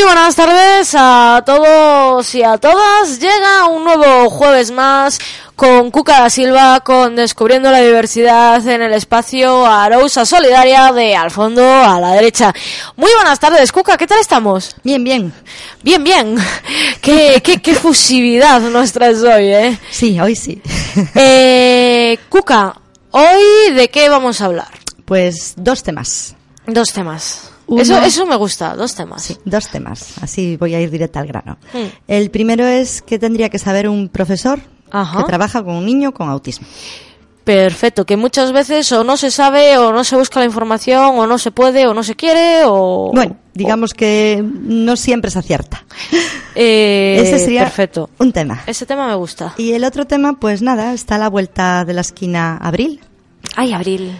Muy buenas tardes a todos y a todas. Llega un nuevo jueves más con Cuca da Silva, con Descubriendo la Diversidad en el espacio Arousa Solidaria de al fondo a la derecha. Muy buenas tardes, Cuca, ¿qué tal estamos? Bien, bien. Bien, bien. Qué, qué, qué fusividad nos traes hoy, ¿eh? Sí, hoy sí. eh Cuca, ¿hoy de qué vamos a hablar? Pues dos temas. Dos temas. Uno- Eso, eso me gusta, dos temas. Sí, dos temas. Así voy a ir directa al grano. Mm. El primero es que tendría que saber un profesor Ajá. que trabaja con un niño con autismo. Perfecto, que muchas veces o no se sabe o no se busca la información o no se puede o no se quiere o... Bueno, digamos que no siempre se acierta. Eh, Ese sería Perfecto. un tema. Ese tema me gusta. Y el otro tema, pues nada, está a la vuelta de la esquina abril. Ay, Abril.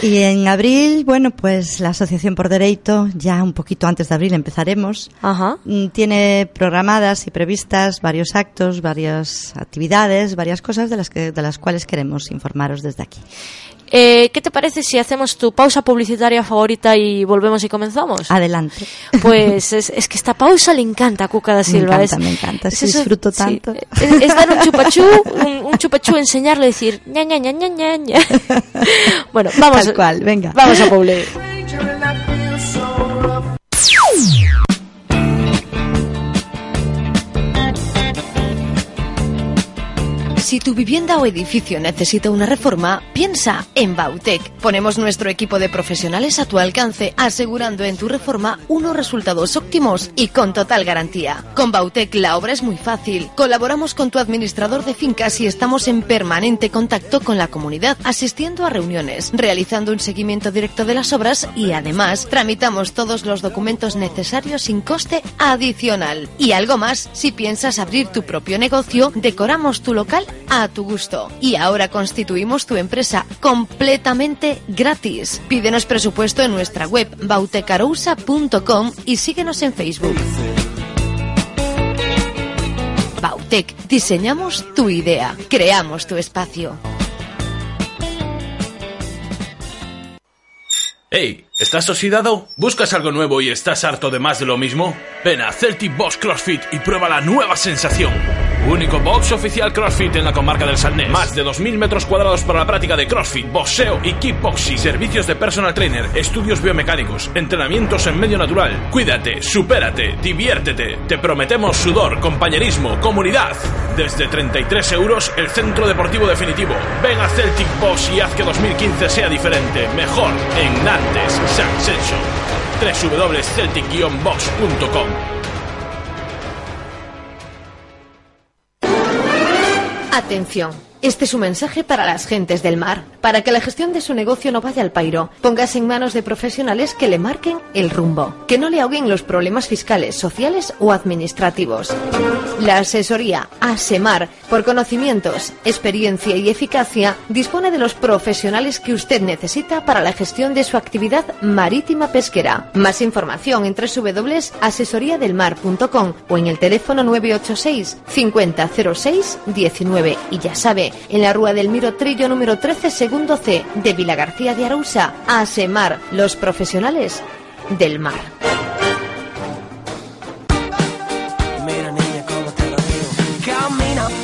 Y en abril, bueno, pues la Asociación por Derecho, ya un poquito antes de abril empezaremos, Ajá. Mm, tiene programadas y previstas varios actos, varias actividades, varias cosas de las, que, de las cuales queremos informaros desde aquí. Eh, ¿Qué te parece si hacemos tu pausa publicitaria favorita y volvemos y comenzamos? Adelante. Pues es, es que esta pausa le encanta a Cuca da Me Silva. encanta, es, me encanta, es disfruto tanto. es, es dar un chupachú, un, un chupachú, enseñarle, decir ña, ña, ña, ña. Bueno, vamos. Tal cual, venga. Vamos a Publi. Si tu vivienda o edificio necesita una reforma, piensa en Bautec. Ponemos nuestro equipo de profesionales a tu alcance, asegurando en tu reforma unos resultados óptimos y con total garantía. Con Bautec la obra es muy fácil. Colaboramos con tu administrador de fincas y estamos en permanente contacto con la comunidad, asistiendo a reuniones, realizando un seguimiento directo de las obras y además tramitamos todos los documentos necesarios sin coste adicional. Y algo más, si piensas abrir tu propio negocio, decoramos tu local a tu gusto. Y ahora constituimos tu empresa completamente gratis. Pídenos presupuesto en nuestra web bautecarousa.com y síguenos en Facebook. Bautec, diseñamos tu idea, creamos tu espacio. Hey, ¿estás oxidado? ¿Buscas algo nuevo y estás harto de más de lo mismo? Ven a Celtic Box CrossFit y prueba la nueva sensación. Único box oficial CrossFit en la comarca del Salnés. Más de 2.000 metros cuadrados para la práctica de CrossFit, boxeo y kickboxing. Servicios de personal trainer, estudios biomecánicos, entrenamientos en medio natural. Cuídate, supérate, diviértete. Te prometemos sudor, compañerismo, comunidad. Desde 33 euros, el centro deportivo definitivo. Ven a Celtic Box y haz que 2015 sea diferente. Mejor en Nantes, Succession. www.celtic-box.com Atención. Este es un mensaje para las gentes del mar, para que la gestión de su negocio no vaya al pairo. Póngase en manos de profesionales que le marquen el rumbo, que no le ahoguen los problemas fiscales, sociales o administrativos. La asesoría ASEMAR, por conocimientos, experiencia y eficacia, dispone de los profesionales que usted necesita para la gestión de su actividad marítima pesquera. Más información en www.asesoriadelmar.com o en el teléfono 986 5006 19 y ya sabe, en la Rúa del Miro Trillo número 13, segundo C, de Vila García de Arousa, ASEMAR, los profesionales del mar.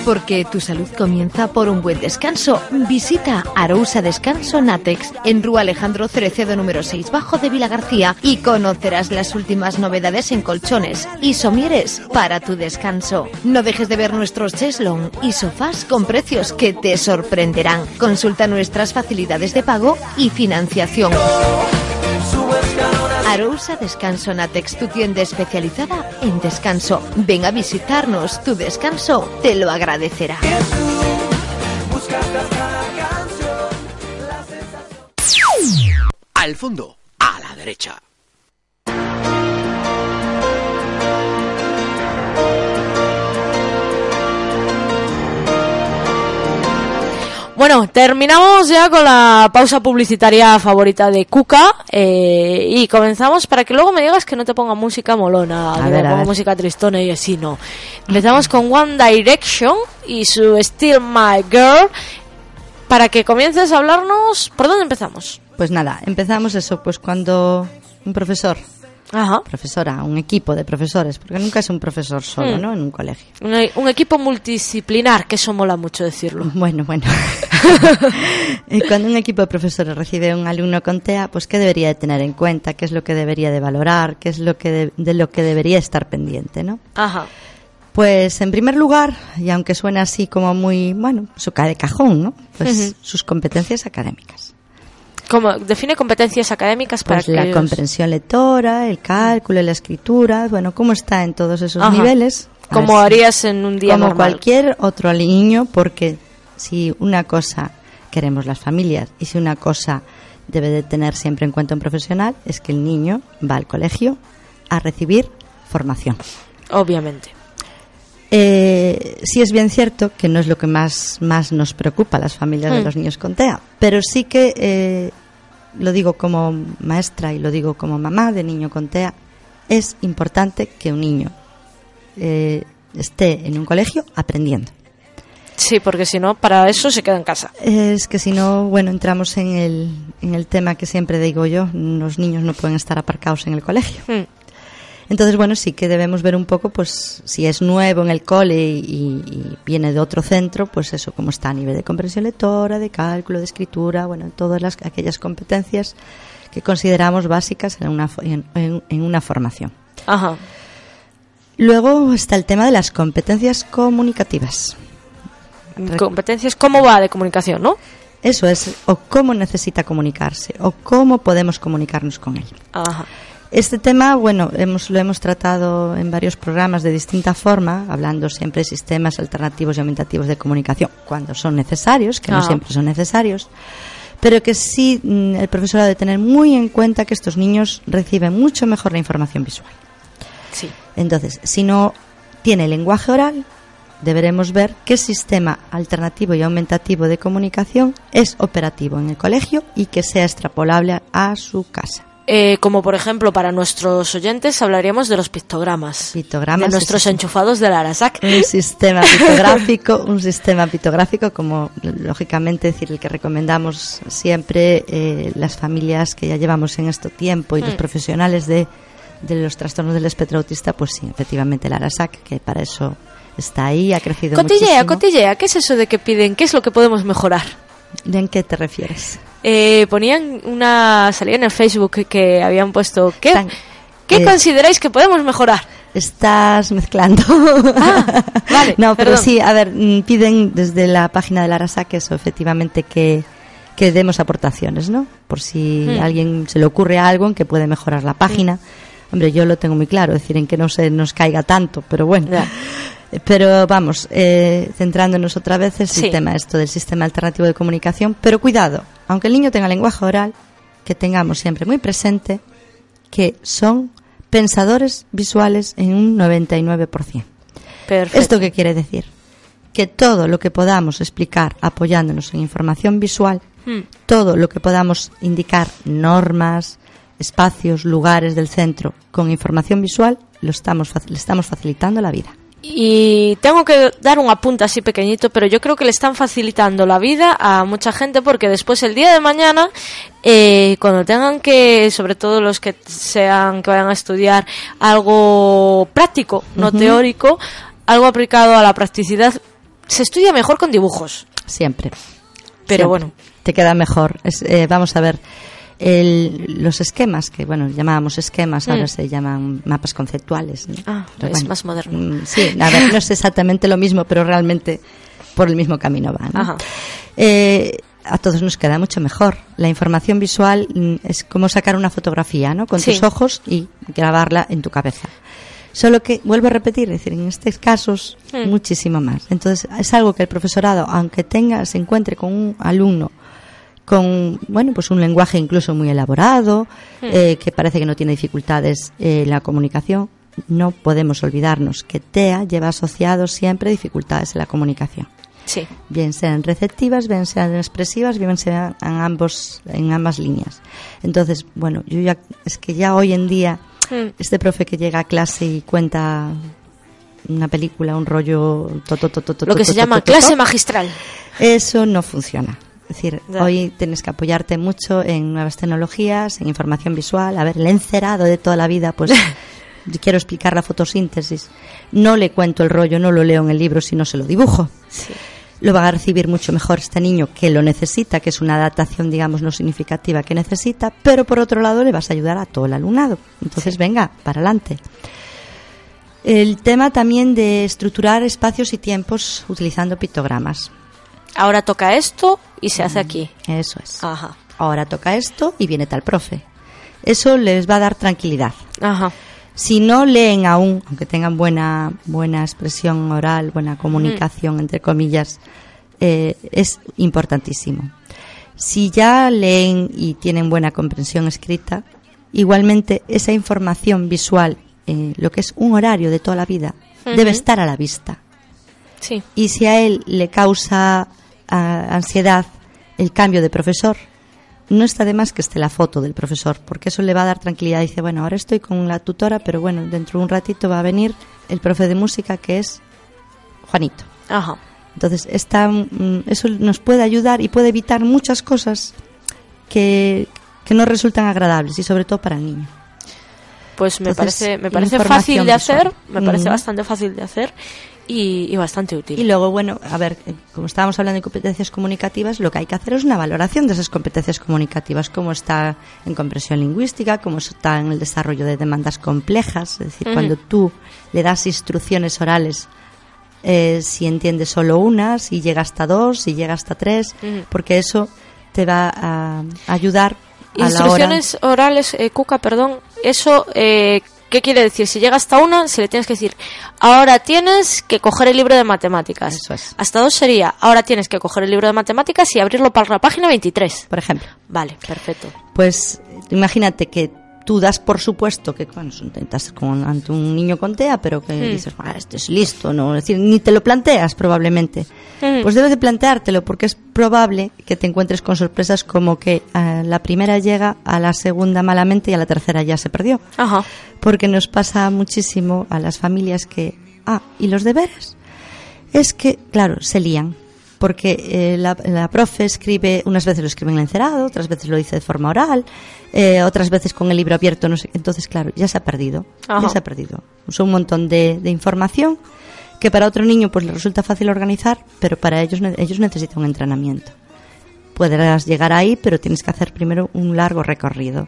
Porque tu salud comienza por un buen descanso. Visita Arousa Descanso Natex en Rúa Alejandro Cerecedo número 6 bajo de Vila García y conocerás las últimas novedades en colchones y somieres para tu descanso. No dejes de ver nuestros cheslong y sofás con precios que te sorprenderán. Consulta nuestras facilidades de pago y financiación. Arousa Descanso Natex, tu tienda especializada en descanso. Ven a visitarnos, tu descanso te lo agradecerá. Al fondo, a la derecha. Bueno, terminamos ya con la pausa publicitaria favorita de Cuca eh, y comenzamos para que luego me digas que no te ponga música molona, A que ver, ponga música tristona y así no. Empezamos con One Direction y su Still My Girl para que comiences a hablarnos. ¿Por dónde empezamos? Pues nada, empezamos eso, pues cuando un profesor, Ajá. profesora, un equipo de profesores, porque nunca es un profesor solo, Hmm. ¿no? En un colegio. Un, un equipo multidisciplinar, que eso mola mucho decirlo. Bueno, bueno. Y cuando un equipo de profesores recibe un alumno con TEA, pues qué debería de tener en cuenta, qué es lo que debería de valorar, qué es lo que de, de lo que debería estar pendiente, ¿no? Ajá. Pues en primer lugar, y aunque suene así como muy, bueno, su cae de cajón, ¿no? Pues sus competencias académicas. Como define competencias académicas para Pues la ellos- comprensión lectora, el cálculo, la escritura, bueno, cómo está en todos esos Ajá. niveles. A como si- harías en un día como normal. cualquier otro niño, porque si una cosa queremos las familias y si una cosa debe de tener siempre en cuenta un profesional es que el niño va al colegio a recibir formación. Obviamente. Eh, sí es bien cierto que no es lo que más, más nos preocupa a las familias de Mm. los niños con TEA, pero sí que eh, lo digo como maestra y lo digo como mamá de niño con TEA, es importante que un niño eh, esté en un colegio aprendiendo. Sí, porque si no, para eso se queda en casa. Es que si no, bueno, entramos en el, en el tema que siempre digo yo, los niños no pueden estar aparcados en el colegio. Mm. Entonces, bueno, sí que debemos ver un poco, pues, si es nuevo en el cole y, y viene de otro centro, pues eso, cómo está a nivel de comprensión lectora, de cálculo, de escritura, bueno, todas las, aquellas competencias que consideramos básicas en una, en- en una formación. Ajá. Luego está el tema de las competencias comunicativas. Competencias, ¿cómo va de comunicación, no? Eso es, o cómo necesita comunicarse, o cómo podemos comunicarnos con él. Ajá. Este tema, bueno, hemos, lo hemos tratado en varios programas de distinta forma, hablando siempre de sistemas alternativos y aumentativos de comunicación, cuando son necesarios, que no Ah. siempre son necesarios, pero que sí mm, el profesor ha de tener muy en cuenta que estos niños reciben mucho mejor la información visual. Sí. Entonces, si no tiene lenguaje oral, deberemos ver qué sistema alternativo y aumentativo de comunicación es operativo en el colegio y que sea extrapolable a su casa. Eh, como por ejemplo, para nuestros oyentes hablaríamos de los pictogramas. Pictogramas De nuestros es- enchufados de la Arasac. un sistema pitográfico, un sistema pitográfico como lógicamente decir el que recomendamos siempre eh, las familias que ya llevamos en esto tiempo y los Mm. profesionales de, de los trastornos del espectro autista, pues sí, efectivamente la ARASAC, que para eso está ahí, ha crecido Cotillea, muchísimo. cotillea. ¿Qué es eso de que piden? ¿Qué es lo que podemos mejorar? ¿De en qué te refieres? Eh, ponían una salida en el Facebook que, que habían puesto ¿qué, ¿qué eh, consideráis que podemos mejorar? Estás mezclando. Ah, vale, no, pero perdón. sí, a ver, mm, piden desde la página de la ARASAC eso, efectivamente, que, que demos aportaciones, ¿no? Por si Hmm. a alguien se le ocurre algo en que puede mejorar la página. Hombre, yo lo tengo muy claro, es decir, en que no se nos caiga tanto, pero bueno. Ya. Pero vamos, eh, centrándonos otra vez el Sí. sistema, esto del sistema alternativo de comunicación. Pero cuidado, aunque el niño tenga lenguaje oral, que tengamos siempre muy presente que son pensadores visuales en un 99%. Perfecto. ¿Esto qué quiere decir? Que todo lo que podamos explicar apoyándonos en información visual, Hmm. todo lo que podamos indicar normas, espacios, lugares del centro con información visual, lo estamos, le estamos facilitando la vida. Y tengo que dar un apunte así pequeñito, pero yo creo que le están facilitando la vida a mucha gente porque después el día de mañana, eh, cuando tengan que, sobre todo los que sean, que vayan a estudiar algo práctico, no teórico, algo aplicado a la practicidad, se estudia mejor con dibujos. Siempre. Pero Siempre. bueno. Te queda mejor. Es, eh, vamos a ver. El- los esquemas, que bueno, llamábamos esquemas, ahora Mm. se llaman mapas conceptuales. ¿no? Ah, Pero es más moderno. mm, Sí, a ver, no es exactamente lo mismo, pero realmente por el mismo camino van. ¿no? Ajá. Eh, a todos nos queda mucho mejor. La información visual mm, es como sacar una fotografía, ¿no? Con Sí. tus ojos y grabarla en tu cabeza. Solo que, vuelvo a repetir, es decir, en estos casos, Mm. muchísimo más. Entonces, es algo que el profesorado, aunque tenga, se encuentre con un alumno con, bueno, pues un lenguaje incluso muy elaborado, eh, que parece que no tiene dificultades eh, en la comunicación, no podemos olvidarnos que TEA lleva asociado siempre dificultades en la comunicación Sí. bien sean receptivas, bien sean expresivas, bien sean en ambos en ambas líneas. Entonces, bueno, yo ya es que ya hoy en día Mm. este profe que llega a clase y cuenta una película, un rollo to, Lo que se llama clase magistral. eso no funciona. Es decir, Ya. hoy tienes que apoyarte mucho en nuevas tecnologías, en información visual. A ver, el encerado de toda la vida, pues quiero explicar la fotosíntesis. No le cuento el rollo, no lo leo en el libro, sino se lo dibujo. Lo va a recibir mucho mejor este niño que lo necesita, que es una adaptación, digamos, no significativa que necesita, pero por otro lado le vas a ayudar a todo el alumnado. Entonces, venga, para adelante. El tema también de estructurar espacios y tiempos utilizando pictogramas. Ahora toca esto y se hace aquí. Eso es. Ajá. Ahora toca esto y viene tal profe. Eso les va a dar tranquilidad. Ajá. Si no leen aún, aunque tengan buena, buena expresión oral, buena comunicación, entre comillas, eh, es importantísimo. Si ya leen y tienen buena comprensión escrita, igualmente esa información visual, eh, lo que es un horario de toda la vida, debe estar a la vista. Sí. Y si a él le causa ah, ansiedad el cambio de profesor, no está de más que esté la foto del profesor, porque eso le va a dar tranquilidad. Dice, bueno, ahora estoy con la tutora, pero bueno, dentro de un ratito va a venir el profe de música que es Juanito. Ajá. Entonces, esta, mm, eso nos puede ayudar y puede evitar muchas cosas que, que no resultan agradables y sobre todo para el niño. Pues me Entonces, parece, me parece fácil de hacer, visual. me parece Ujú. bastante fácil de hacer y, y bastante útil. Y luego, bueno, a ver, eh, como estábamos hablando de competencias comunicativas, lo que hay que hacer es una valoración de esas competencias comunicativas, cómo está en comprensión lingüística, cómo está en el desarrollo de demandas complejas, es decir, cuando tú le das instrucciones orales, eh, si entiende solo una, si llega hasta dos, si llega hasta tres, porque eso te va a ayudar a la hora. Instrucciones orales, eh, Cuca, perdón, eso, eh, ¿qué quiere decir? Si llega hasta una, se le tienes que decir, ahora tienes que coger el libro de matemáticas. Eso es. Hasta dos sería, ahora tienes que coger el libro de matemáticas y abrirlo para la página 23. Por ejemplo. Vale, perfecto. Pues imagínate que tú das por supuesto que bueno, estás con, ante un niño con TEA, pero que dices, "Ah, este es listo, ¿no? Es decir, ni te lo planteas probablemente. Pues debes de planteártelo porque es probable que te encuentres con sorpresas como que a la primera llega, a la segunda malamente y a la tercera ya se perdió. Ajá. Porque nos pasa muchísimo a las familias que, ah, ¿y los deberes? Es que, claro, se lían. Porque eh, la, la profe escribe, unas veces lo escribe en el encerado, otras veces lo dice de forma oral, eh, otras veces con el libro abierto, no sé. Entonces, claro, ya se ha perdido. Ajá. Ya se ha perdido. Son un montón de, de información que para otro niño pues le resulta fácil organizar, pero para ellos, ellos necesitan un entrenamiento. Podrás llegar ahí, pero tienes que hacer primero un largo recorrido.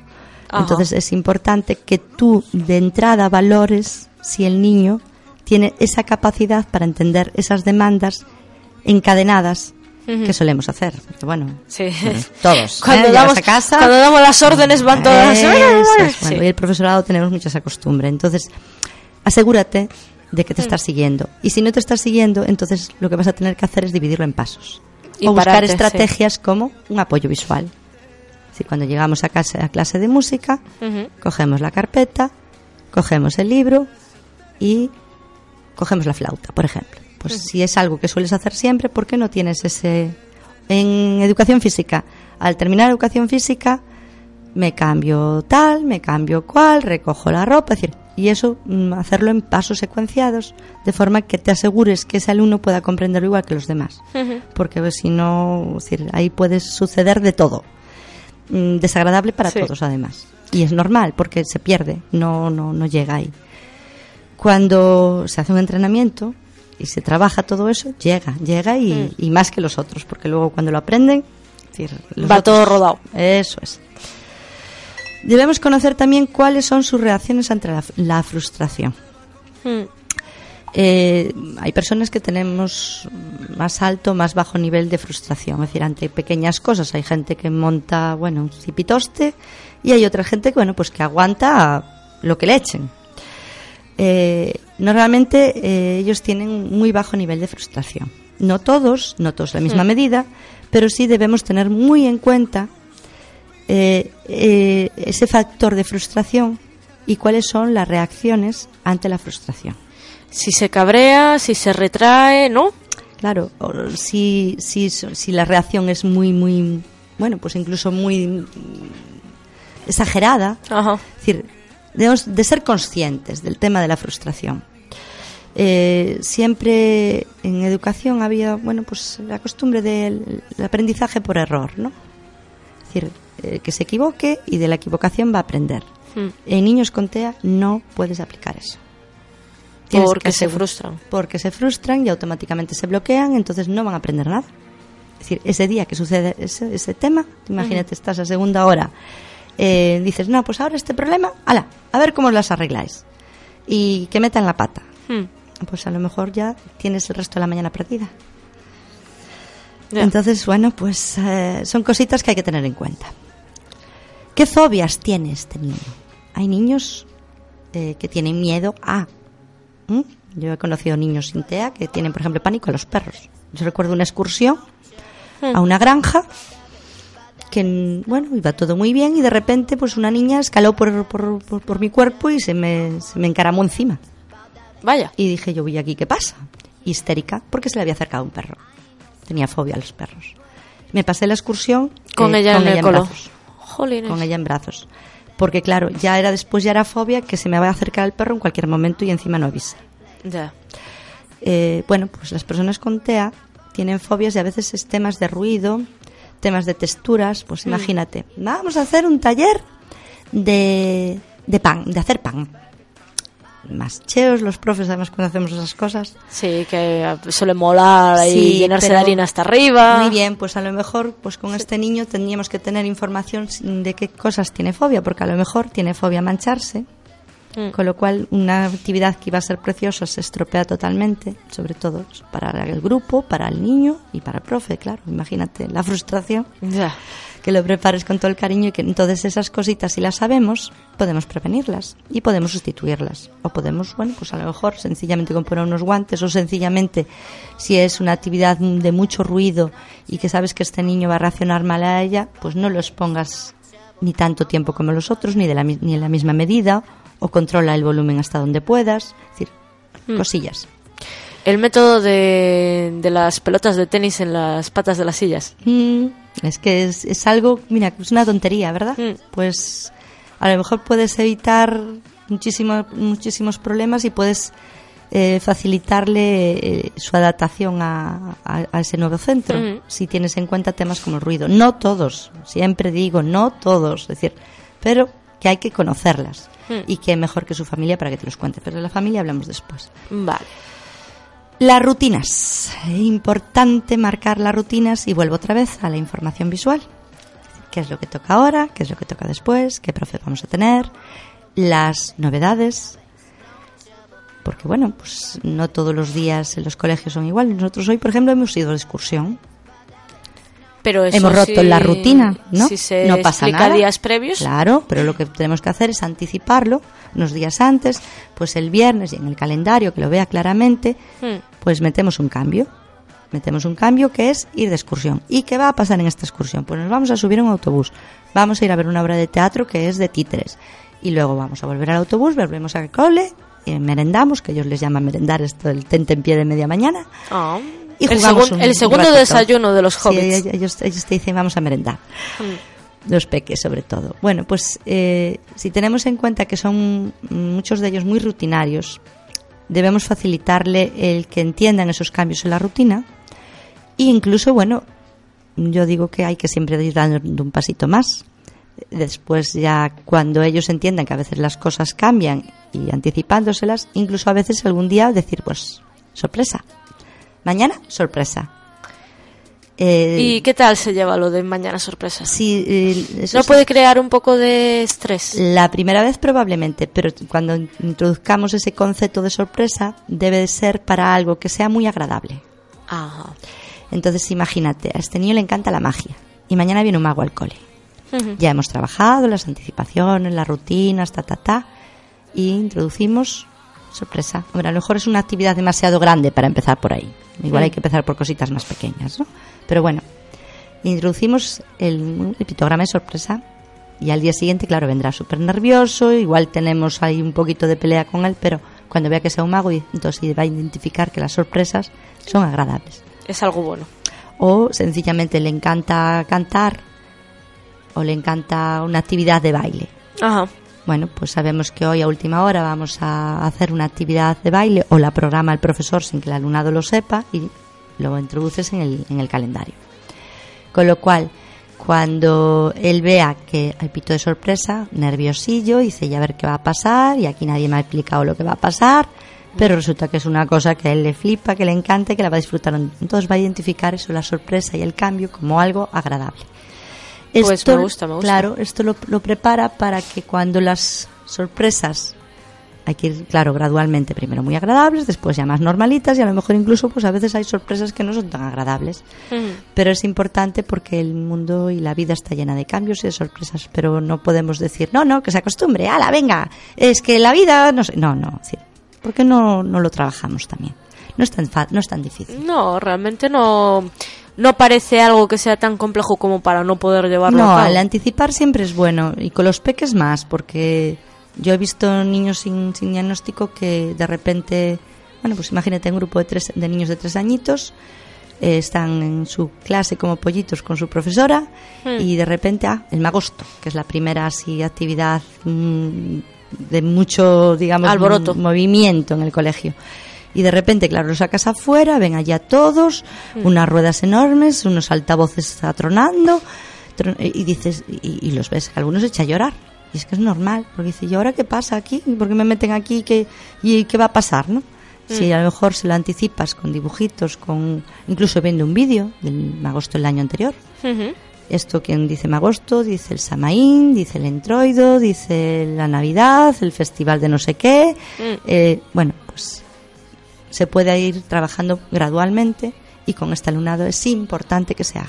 Ajá. Entonces es importante que tú de entrada valores si el niño tiene esa capacidad para entender esas demandas encadenadas que solemos hacer. Porque, bueno, Sí. todos. Cuando, ¿eh? Damos, a casa, cuando damos las órdenes van todas. eso es. Sí. Bueno, y el profesorado tenemos mucha esa costumbre. Entonces, asegúrate de que te estás siguiendo. Y si no te estás siguiendo, entonces lo que vas a tener que hacer es dividirlo en pasos. Y o buscar sí. estrategias como un apoyo visual. Decir, cuando llegamos a, casa, a clase de música, cogemos la carpeta, cogemos el libro y cogemos la flauta, por ejemplo. Pues si es algo que sueles hacer siempre, ¿por qué no tienes ese... En educación física, al terminar educación física, me cambio tal, me cambio cual, recojo la ropa, es decir, y eso mm, hacerlo en pasos secuenciados, de forma que te asegures que ese alumno pueda comprenderlo igual que los demás. Porque pues, si no, es decir, ahí puede suceder de todo. Mm, Desagradable para Sí. todos, además. Y es normal, porque se pierde, no, no, no llega ahí. Cuando se hace un entrenamiento y se trabaja todo eso, llega, llega y, Mm. y más que los otros, porque luego cuando lo aprenden, decir, Va otros- todo rodado. Eso es. Debemos conocer también cuáles son sus reacciones ante la, la frustración. Mm. Eh, hay personas que tenemos más alto, más bajo nivel de frustración. Es decir, ante pequeñas cosas hay gente que monta, bueno, un cipitoste y hay otra gente que, bueno, pues que aguanta lo que le echen. Eh, normalmente eh, ellos tienen un muy bajo nivel de frustración. No todos, no todos la misma medida, pero sí debemos tener muy en cuenta eh, eh, ese factor de frustración y cuáles son las reacciones ante la frustración. Si se cabrea, si se retrae, ¿no? Claro, o si, si, si la reacción es muy, muy, bueno, pues incluso muy exagerada. Ajá. Es decir, debemos de ser conscientes del tema de la frustración. Eh, siempre en educación había, bueno, pues la costumbre del el aprendizaje por error, ¿no? Es decir, eh, que se equivoque y de la equivocación va a aprender. Hmm. En niños con TEA no puedes aplicar eso. Tienes Porque que se frustran. Porque se frustran y automáticamente se bloquean, entonces no van a aprender nada. Es decir, ese día que sucede ese, ese tema, imagínate, estás a segunda hora, eh, dices, no, pues ahora este problema, ala, a ver cómo las arregláis. Y que metan la pata. Hmm. Pues a lo mejor ya tienes el resto de la mañana perdida. Entonces, bueno, pues eh, son cositas que hay que tener en cuenta. ¿Qué fobias tiene este niño? Hay niños eh, que tienen miedo a... Yo he conocido niños sin TEA que tienen, por ejemplo, pánico a los perros. Yo recuerdo una excursión Hmm. a una granja que, bueno, iba todo muy bien y de repente pues una niña escaló por, por, por- por mi cuerpo y se me, se me encaramó encima. Vaya. Y dije, yo voy aquí, ¿qué pasa? Histérica, porque se le había acercado un perro. Tenía fobia a los perros. Me pasé la excursión Con eh, ella en el brazos. Jolines. Con ella en brazos. Porque claro, ya era después ya era fobia que se me va a acercar el perro en cualquier momento y encima no avisa. Ya. Eh, bueno, pues las personas con TEA tienen fobias y a veces es temas de ruido, temas de texturas. Pues imagínate, vamos a hacer un taller de, de pan, de hacer pan. Más cheos los profes, además, cuando hacemos esas cosas. Sí, que suele molar y Sí, llenarse de harina hasta arriba. Muy bien, pues a lo mejor pues con este niño tendríamos que tener información de qué cosas tiene fobia, porque a lo mejor tiene fobia a mancharse, Mm. con lo cual una actividad que iba a ser preciosa se estropea totalmente, sobre todo para el grupo, para el niño y para el profe, claro. Imagínate la frustración que lo prepares con todo el cariño y que entonces esas cositas, si las sabemos, podemos prevenirlas y podemos sustituirlas. O podemos, bueno, pues a lo mejor sencillamente comprar unos guantes o sencillamente, si es una actividad de mucho ruido y que sabes que este niño va a reaccionar mal a ella, pues no lo expongas ni tanto tiempo como los otros, ni, de la, ni en la misma medida, o controla el volumen hasta donde puedas. Es decir, cosillas. El método de, de las pelotas de tenis en las patas de las sillas. Mm, es que es, es algo, mira, es una tontería, ¿verdad? Mm. Pues a lo mejor puedes evitar muchísimo- muchísimos problemas y puedes eh, facilitarle eh, su adaptación a, a- a ese nuevo centro, Mm. si tienes en cuenta temas como el ruido. No todos, siempre digo, no todos, es decir, pero que hay que conocerlas Mm. y que mejor que su familia para que te los cuente. Pero de la familia hablamos después. Vale. Las rutinas. Importante marcar las rutinas y vuelvo otra vez a la información visual. ¿Qué es lo que toca ahora? ¿Qué es lo que toca después? ¿Qué profe vamos a tener? Las novedades. Porque bueno, pues no todos los días en los colegios son iguales. Nosotros hoy, por ejemplo, hemos ido de excursión. Pero eso hemos roto sí- la rutina, ¿no? Si se no pasa nada. días previos. Claro, pero lo que tenemos que hacer es anticiparlo unos días antes, pues el viernes y en el calendario que lo vea claramente, Hmm. pues metemos un cambio. Metemos un cambio que es ir de excursión. ¿Y qué va a pasar en esta excursión? Pues nos vamos a subir a un autobús. Vamos a ir a ver una obra de teatro que es de títeres. Y luego vamos a volver al autobús, volvemos al cole, y merendamos, que ellos les llaman merendar esto del tente en pie de media mañana. Ah. Y el, jugamos segun- un el segundo ratito. desayuno de los hobbits. ellos- ellos te dicen vamos a merendar. Mm. Los peques, sobre todo. Bueno, pues eh, si tenemos en cuenta que son muchos de ellos muy rutinarios, debemos facilitarle el que entiendan esos cambios en la rutina. E incluso, bueno, yo digo que hay que siempre ir dando un pasito más. Después ya cuando ellos entiendan que a veces las cosas cambian y anticipándoselas, incluso a veces algún día decir, pues, sorpresa. Mañana, sorpresa. Eh, ¿Y qué tal se lleva lo de mañana sorpresa? sí, eh, ¿No puede crear un poco de estrés? La primera vez probablemente, pero cuando introduzcamos ese concepto de sorpresa debe de ser para algo que sea muy agradable. Ajá. Entonces imagínate, a este niño le encanta la magia y mañana viene un mago al cole. Ya hemos trabajado las anticipaciones, las rutinas, ta, ta, ta, y introducimos sorpresa. Hombre, a lo mejor es una actividad demasiado grande para empezar por ahí. Igual hay que empezar por cositas más pequeñas, ¿no? Pero bueno, introducimos el, el pictograma de sorpresa y al día siguiente, claro, vendrá súper nervioso, igual tenemos ahí un poquito de pelea con él, pero cuando vea que sea un mago, y- entonces va a identificar que las sorpresas son agradables Es algo bueno. o sencillamente le encanta cantar o le encanta una actividad de baile. Ajá. Bueno, pues sabemos que hoy a última hora vamos a hacer una actividad de baile o la programa el profesor sin que el alumnado lo sepa y lo introduces en el, en el calendario. Con lo cual, cuando él vea que hay pito de sorpresa, nerviosillo, dice ya a ver qué va a pasar y aquí nadie me ha explicado lo que va a pasar, pero resulta que es una cosa que a él le flipa, que le encanta y que la va a disfrutar. Entonces va a identificar eso, la sorpresa y el cambio, como algo agradable. Pues me gusta, me gusta. Claro, esto lo, lo prepara para que cuando las sorpresas hay que ir, claro, gradualmente, primero muy agradables, después ya más normalitas y a lo mejor incluso pues a veces hay sorpresas que no son tan agradables. Ujú. Pero es importante porque el mundo y la vida está llena de cambios y de sorpresas, pero no podemos decir, no, no, que se acostumbre, ala, venga, es que la vida, no sé, no, no, es decir, ¿por qué no, no lo trabajamos también? No es tan, fa- no es tan difícil. No, realmente no, no parece algo que sea tan complejo como para no poder llevarlo No, a cabo. al anticipar siempre es bueno y con los peques más, porque yo he visto niños sin, sin diagnóstico que de repente, bueno, pues imagínate un grupo de, tres, de niños de tres añitos, eh, están en su clase como pollitos con su profesora Hmm. y de repente, ah, el magosto, que es la primera así actividad mm, de mucho, digamos, Alboroto. movimiento en el colegio. Y de repente, claro, lo sacas afuera, ven allá todos, Hmm. unas ruedas enormes, unos altavoces atronando, tron- y dices, y, y los ves, algunos se echa a llorar. Y es que es normal, porque dice, ¿y ahora qué pasa aquí? ¿Por qué me meten aquí? ¿Qué, ¿Y qué va a pasar? ¿no? Si a lo mejor se lo anticipas con dibujitos, con incluso viendo un vídeo del Magosto del año anterior. Esto quien dice Magosto, dice el Samaín, dice el Entroido, dice la Navidad, el Festival de no sé qué. Mm. Eh, bueno, pues se puede ir trabajando gradualmente y con este alumnado es importante que se haga.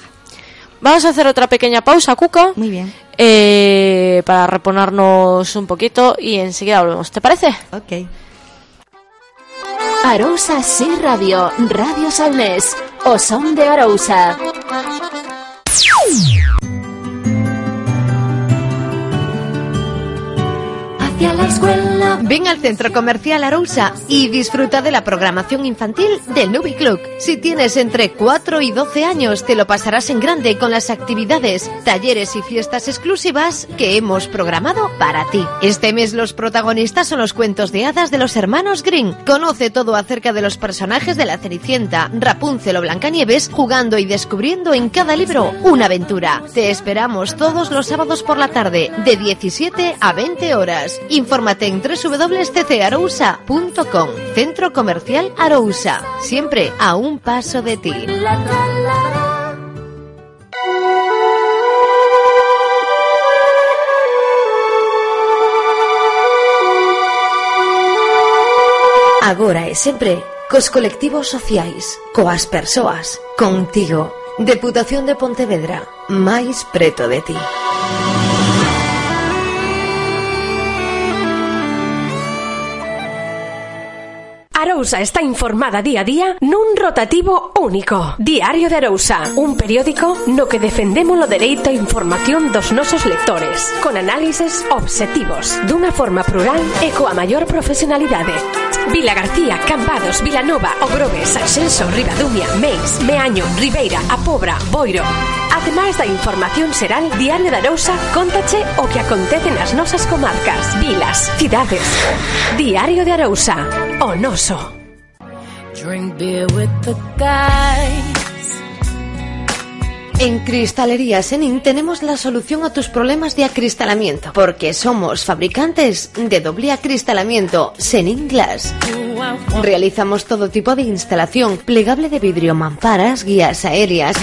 Vamos a hacer otra pequeña pausa, Cuca, Muy bien. eh, para reponernos un poquito y enseguida volvemos. ¿Te parece? Ok. Arousa Sí Radio, Radio Salnés, o son de Arousa. La escuela. Ven al Centro Comercial Arousa y disfruta de la programación infantil del Nubi Club. Si tienes entre 4 y 12 años, te lo pasarás en grande con las actividades, talleres y fiestas exclusivas que hemos programado para ti. Este mes los protagonistas son los cuentos de hadas de los hermanos Green. Conoce todo acerca de los personajes de la Cenicienta, Rapunzel o Blancanieves, jugando y descubriendo en cada libro una aventura. Te esperamos todos los sábados por la tarde, de 17 a 20 horas. Infórmate en www.ccarousa.com. Centro Comercial Arousa. Siempre a un paso de ti. Agora e sempre, cos colectivos sociais, coas persoas, contigo. Deputación de Pontevedra, máis preto de ti. Arousa está informada día a día nun rotativo único. Diario de Arousa, un periódico no que defendemos o dereito á información dos nosos lectores, con análises objetivos, dunha forma plural e coa maior profesionalidade. Vila García, Cambados, Vilanova, Ogrove, Sanxenso, Ribadumia, Meis, Meaño, Ribeira, A Pobra, Boiro. Ademais da información serán Diario de Arousa, contache o que acontece nas nosas comarcas, vilas, cidades. Diario de Arousa, o noso Drink beer with the guys. En Cristalería Senin tenemos la solución a tus problemas de acristalamiento, porque somos fabricantes de doble acristalamiento Senin Glass. Realizamos todo tipo de instalación, plegable de vidrio, mamparas, guías aéreas.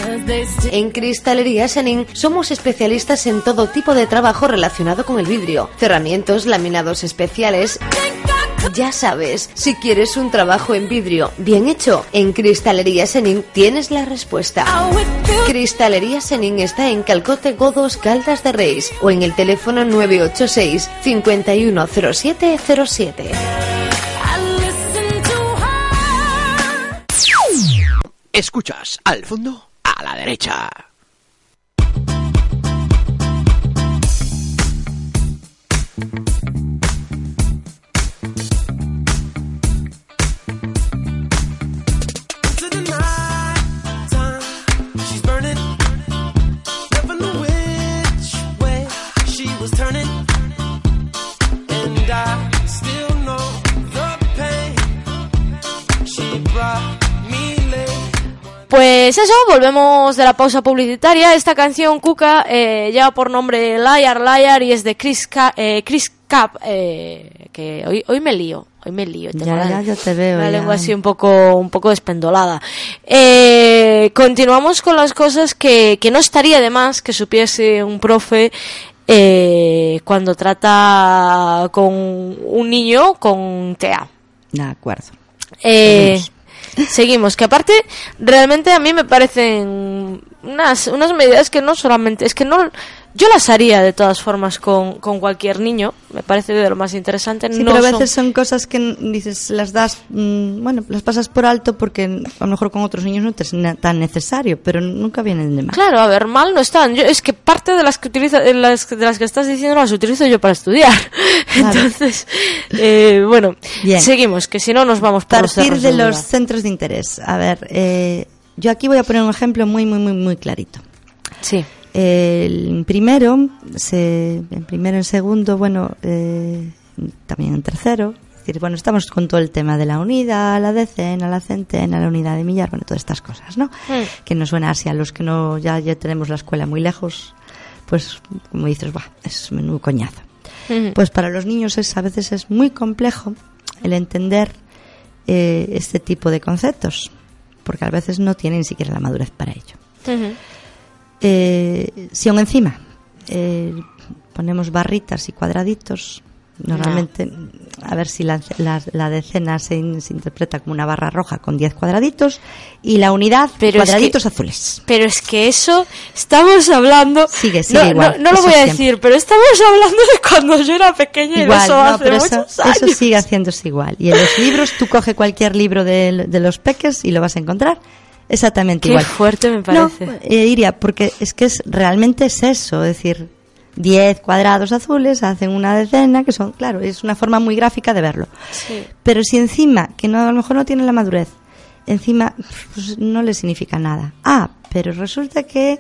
En Cristalería Senin somos especialistas en todo tipo de trabajo relacionado con el vidrio, cerramientos, laminados especiales. Ya sabes, si quieres un trabajo en vidrio bien hecho, en Cristalería Senin tienes la respuesta. Cristalería Senin está en Calcote Godos Caldas de Reis o en el teléfono 986 510707. Escuchas al fondo, a la derecha. Pues eso, volvemos de la pausa publicitaria. Esta canción, Cuca, eh, lleva por nombre Liar Liar y es de Chris, Ca- eh, Chris Cap, eh, que hoy, hoy me lío, hoy me lío. Tengo Ya, la, ya, yo te veo, La ya. lengua así un poco, un poco despendolada. Eh, continuamos con las cosas que, que no estaría de más que supiese un profe eh, cuando trata con un niño con TEA. De acuerdo. Eh, seguimos, que aparte realmente a mí me parecen unas, unas medidas que no solamente, es que no, yo las haría de todas formas con, con cualquier niño, me parece de lo más interesante. Sí, no pero a son- veces son cosas que dices, las das, mm, bueno, las pasas por alto porque a lo mejor con otros niños no te es tan necesario, pero nunca vienen de más. Claro, a ver, mal no están. Yo, es que parte de las que utiliza, de las, que- de las que estás diciendo las utilizo yo para estudiar. Entonces, eh, bueno, Bien. seguimos, que si no nos vamos por los Partir cerros de los centros de interés. A ver, eh, yo aquí voy a poner un ejemplo muy, muy, muy, muy clarito. Sí. El primero, se, en primero, en segundo, bueno, eh, también en tercero. Es decir, bueno, estamos con todo el tema de la unidad, la decena, la centena, la unidad de millar, bueno, todas estas cosas, ¿no? Mm. Que nos suena así a los que no, ya, ya tenemos la escuela muy lejos, pues, como dices, buah, es menudo coñazo. Ujú. Pues para los niños es, a veces es muy complejo el entender eh, este tipo de conceptos, porque a veces no tienen ni siquiera la madurez para ello. Eh, si aún encima eh, ponemos barritas y cuadraditos, normalmente, a ver si la, la- la decena se, in- se interpreta como una barra roja con 10 cuadraditos y la unidad Pero es cuadraditos que- azules. Pero es que eso estamos hablando. Sigue, sigue no, igual, no, no lo eso voy a siempre. decir, pero estamos hablando de cuando yo era pequeña y Igual, eso no, hace pero eso, muchos años. eso sigue haciéndose igual. Y en los libros, tú coge cualquier libro de, de los peques y lo vas a encontrar exactamente Qué igual. fuerte me parece. No, eh, Iria, porque es que es realmente es eso, es decir, 10 cuadrados azules hacen una decena, que son, claro, es una forma muy gráfica de verlo. Sí. Pero si encima, que no, a lo mejor no tienen la madurez, encima pues, no le significa nada. Ah, pero resulta que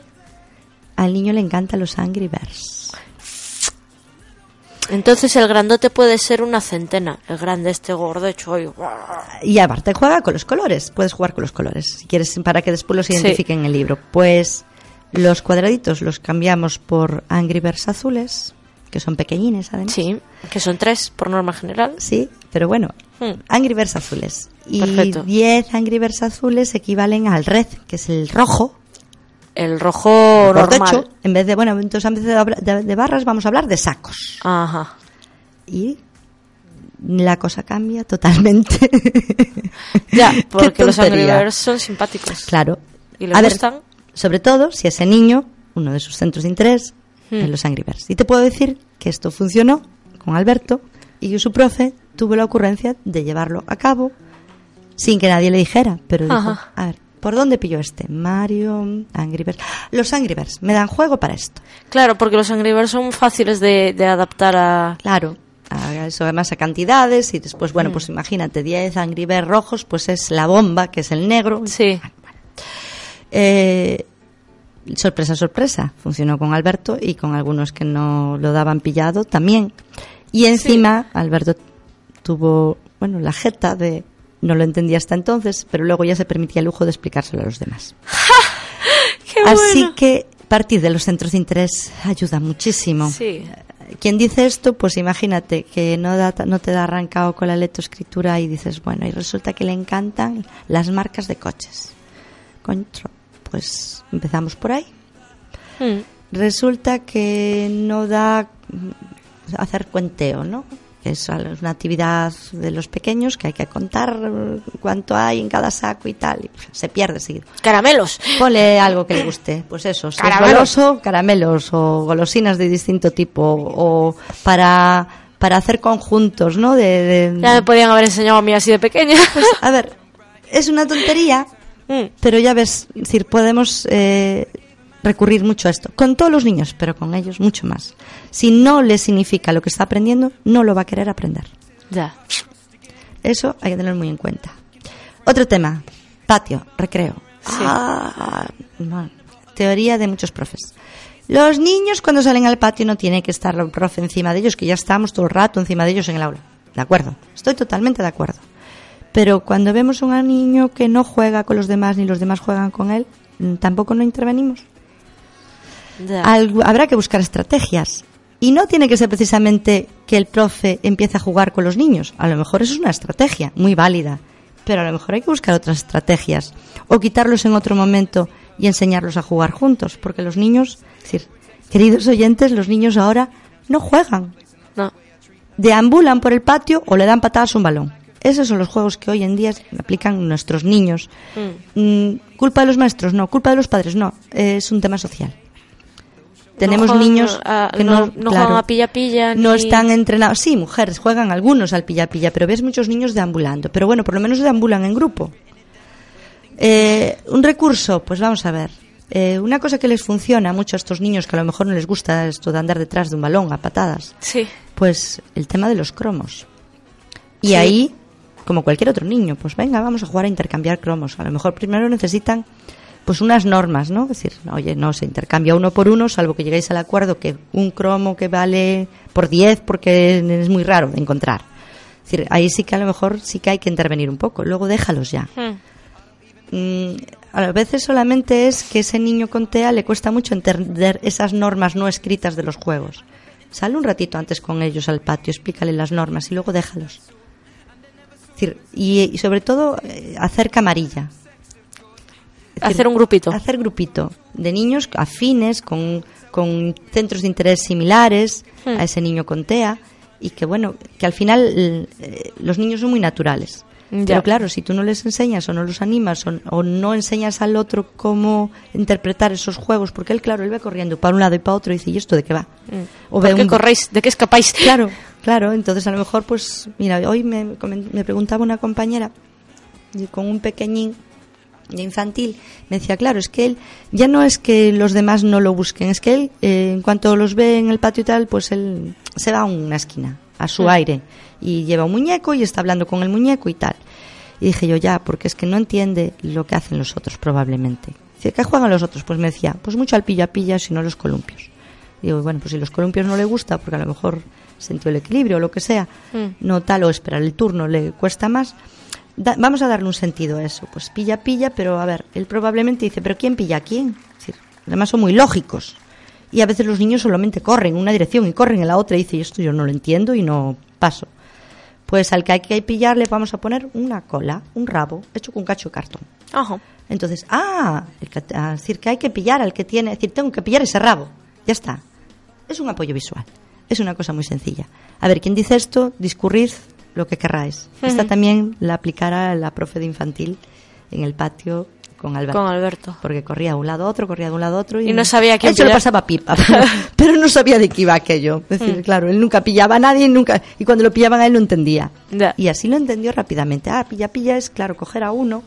al niño le encantan los Angry Birds. Entonces el grandote puede ser una centena. El grande, este gordo, hecho hoy. Y aparte juega con los colores, puedes jugar con los colores, si quieres, para que después los Sí. identifiquen en el libro. Pues los cuadraditos los cambiamos por Angry Birds azules, que son pequeñines además. Sí, que son tres por norma general. Sí, pero bueno, Hmm. Angry Birds azules. Y Perfecto. 10 Angry Birds azules equivalen al red, que es el rojo. El rojo Por normal. hecho, en vez de, bueno, entonces en vez de, de- barras vamos a hablar de sacos. Ajá. Y la cosa cambia totalmente. Ya, porque los Angry. Birds son simpáticos. Claro. ¿Y les a ver, gustan? Sobre todo si ese niño, uno de sus centros de interés, Hmm. en los Angry Birds. Y te puedo decir que esto funcionó con Alberto y que su profe tuvo la ocurrencia de llevarlo a cabo sin que nadie le dijera. Pero dijo, Ajá. a ver, ¿por dónde pilló este? Mario, Angry Birds. Los Angry Birds me dan juego para esto. Claro, porque los Angry Birds son fáciles de, de adaptar a... Claro. a eso además a cantidades y después, Hmm. bueno, pues imagínate, 10 Angry Birds rojos, pues es la bomba, que es el negro. Sí. Eh, sorpresa, sorpresa, funcionó con Alberto y con algunos que no lo daban pillado también. Y encima Alberto tuvo, bueno, la jeta de no lo entendía hasta entonces, pero luego ya se permitía el lujo de explicárselo a los demás. ¡Qué Así Bueno. que partir de los centros de interés ayuda muchísimo. Sí. Quien dice esto, pues imagínate que no, da- no te da arrancado con la lectoescritura y dices, bueno, y resulta que le encantan las marcas de coches. Concho, pues empezamos por ahí. Mm. Resulta que no da mm, hacer cuenteo, ¿no? Es una actividad de los pequeños que hay que contar eh, cuánto hay en cada saco y tal. y se pierde seguido. Caramelos. Ponle algo que le guste. Pues eso, si es Caramelos. goloso, caramelos o golosinas de distinto tipo. O para, para hacer conjuntos, ¿no? De, de- Ya me podían haber enseñado a mí así de pequeña. Pues, a ver, es una tontería, Mm. pero ya ves, es decir, podemos eh, recurrir mucho a esto. Con todos los niños, pero con ellos mucho más. Si no le significa lo que está aprendiendo, no lo va a querer aprender. Ya. Eso hay que tener muy en cuenta. Otro tema, patio, recreo. Ah, no, teoría de muchos profes. Los niños cuando salen al patio no tiene que estar el profe encima de ellos, que ya estamos todo el rato encima de ellos en el aula. De acuerdo, estoy totalmente de acuerdo. Pero cuando vemos a un niño que no juega con los demás ni los demás juegan con él, mm, tampoco no intervenimos. Algo- habrá que buscar estrategias. Y no tiene que ser precisamente que el profe empiece a jugar con los niños. A lo mejor eso es una estrategia muy válida. Pero a lo mejor hay que buscar otras estrategias. O quitarlos en otro momento y enseñarlos a jugar juntos. Porque los niños, es decir, queridos oyentes, los niños ahora no juegan. No. Deambulan por el patio o le dan patadas a un balón. Esos son los juegos que hoy en día aplican nuestros niños. Mm, ¿Culpa de los maestros? No. ¿Culpa de los padres? No. Es un tema social. Tenemos juegan niños a- que no- no, no claro, juegan a pilla-pilla No ni- están entrenados. Sí, mujeres juegan algunos al pilla-pilla, pero ves muchos niños deambulando. Pero bueno, por lo menos deambulan en grupo. Eh, un recurso, pues vamos a ver. Eh, una cosa que les funciona mucho a estos niños que a lo mejor no les gusta esto de andar detrás de un balón a patadas, Sí. pues el tema de los cromos. Y Sí. ahí, como cualquier otro niño, pues venga, vamos a jugar a intercambiar cromos. A lo mejor primero necesitan pues unas normas, ¿no? Es decir, oye, no se intercambia uno por uno, salvo que lleguéis al acuerdo que un cromo que vale por 10 porque es muy raro de encontrar. Es decir, ahí sí que a lo mejor sí que hay que intervenir un poco. Luego déjalos ya. Mm. Mm, a veces solamente es que ese niño con TEA le cuesta mucho entender esas normas no escritas de los juegos. Sale un ratito antes con ellos al patio, explícale las normas y luego déjalos. Es decir, y, y sobre todo eh, hacer camarilla. Decir, Hacer un grupito. Hacer grupito de niños afines, con, con centros de interés similares Hmm. a ese niño con TEA y que bueno, que al final eh, los niños son muy naturales. Ya. Pero claro, si tú no les enseñas o no los animas o, o no enseñas al otro cómo interpretar esos juegos, porque él, claro, él va corriendo para un lado y para otro y dice, ¿y esto de qué va? O Mm. ¿Por qué corréis? ¿De qué escapáis? Claro, claro. Entonces, a lo mejor, pues, mira, hoy me, me preguntaba una compañera y con un pequeñín de infantil, me decía, claro, es que él ya no es que los demás no lo busquen, es que él, eh, en cuanto los ve en el patio y tal, pues él se va a una esquina, a su aire, y lleva un muñeco y está hablando con el muñeco y tal. Y dije yo, ya, porque es que no entiende lo que hacen los otros, probablemente. Dice, ¿qué juegan los otros? Pues me decía, pues mucho al pilla-pilla, si no los columpios. Digo, bueno, pues si los columpios no le gusta, porque a lo mejor sintió el equilibrio o lo que sea, Mm. no tal o esperar el turno le cuesta más, da- vamos a darle un sentido a eso. Pues pilla, pilla, pero a ver, él probablemente dice, pero ¿quién pilla a quién? Es decir, además son muy lógicos. Y a veces los niños solamente corren en una dirección y corren en la otra y dice, y esto yo no lo entiendo y no paso. Pues al que hay que pillar le vamos a poner una cola, un rabo, hecho con un cacho de cartón. Ajá. Entonces, ah, ah, es decir, que hay que pillar al que tiene, es decir, tengo que pillar ese rabo. Ya está. Es un apoyo visual. Es una cosa muy sencilla. A ver, quien dice esto, discurrid lo que querráis. Esta también la aplicará la profe de infantil en el patio con Alberto. Con Alberto. Porque corría de un lado a otro, corría de un lado a otro. Y no sabía quién lo pillar. pasaba pipa, pero, pero no sabía de qué iba aquello. Es decir, Mm. claro, él nunca pillaba a nadie nunca, y cuando lo pillaban a él no entendía. Y así lo entendió rápidamente. Ah, pilla, pilla es, claro, coger a uno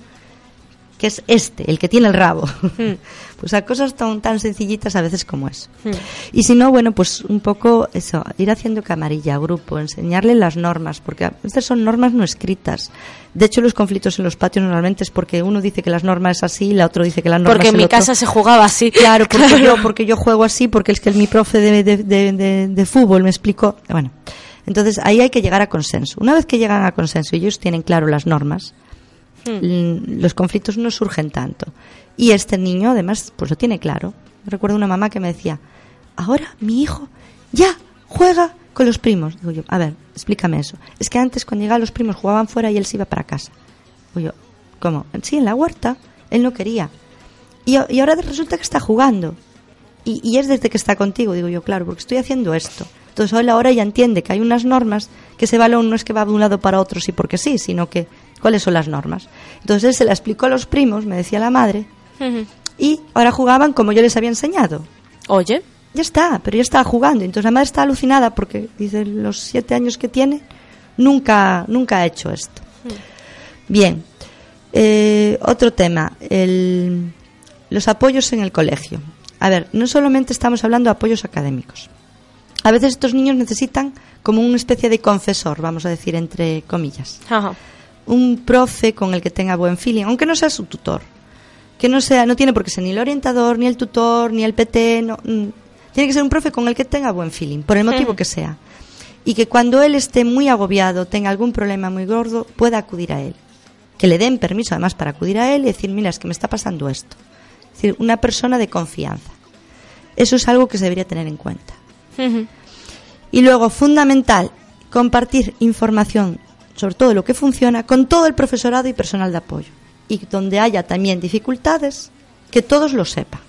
que es este, el que tiene el rabo. Mm. pues a cosas tan, tan sencillitas a veces como eso. Mm. Y si no, bueno, pues un poco eso, ir haciendo camarilla, grupo, enseñarle las normas, porque a veces son normas no escritas. De hecho, los conflictos en los patios normalmente es porque uno dice que las normas es así y la otro dice que las normas Porque en es mi otro. casa se jugaba así. Claro, porque yo, porque yo juego así, porque es que mi profe de, de, de- de- de fútbol me explicó. Bueno, entonces ahí hay que llegar a consenso. Una vez que llegan a consenso y ellos tienen claro las normas, L- Los conflictos no surgen tanto. Y este niño, además, pues lo tiene claro. Recuerdo una mamá que me decía, ahora mi hijo ya juega con los primos. Digo yo, a ver, explícame eso. Es que antes cuando llegaban los primos jugaban fuera y él se iba para casa. Digo yo, ¿cómo? Sí, en la huerta. Él no quería. Y, y ahora resulta que está jugando. Y, y es desde que está contigo, digo yo, claro, porque estoy haciendo esto. Entonces él ahora ya entiende que hay unas normas, que ese balón no es que va de un lado para otro sí porque sí, sino que cuáles son las normas. Entonces él se la explicó a los primos, me decía la madre, y ahora jugaban como yo les había enseñado. Oye, Ya está, pero ya estaba jugando. Entonces la madre está alucinada porque dice los siete años que tiene nunca nunca ha hecho esto. Bien, Eh, otro tema, el- los apoyos en el colegio. A ver, no solamente estamos hablando de apoyos académicos. A veces estos niños necesitan como una especie de confesor, vamos a decir entre comillas ajá. Un profe con el que tenga buen feeling, aunque no sea su tutor. Que no sea, no tiene por qué ser ni el orientador, ni el tutor, ni el PT, no, mm, tiene que ser un profe con el que tenga buen feeling, por el motivo que sea. Y que cuando él esté muy agobiado, tenga algún problema muy gordo, pueda acudir a él. Que le den permiso además para acudir a él y decir, mira, es que me está pasando esto. Es decir, una persona de confianza. Eso es algo que se debería tener en cuenta. Y luego, fundamental, compartir información sobre todo lo que funciona con todo el profesorado y personal de apoyo. Y donde haya también dificultades, que todos lo sepan.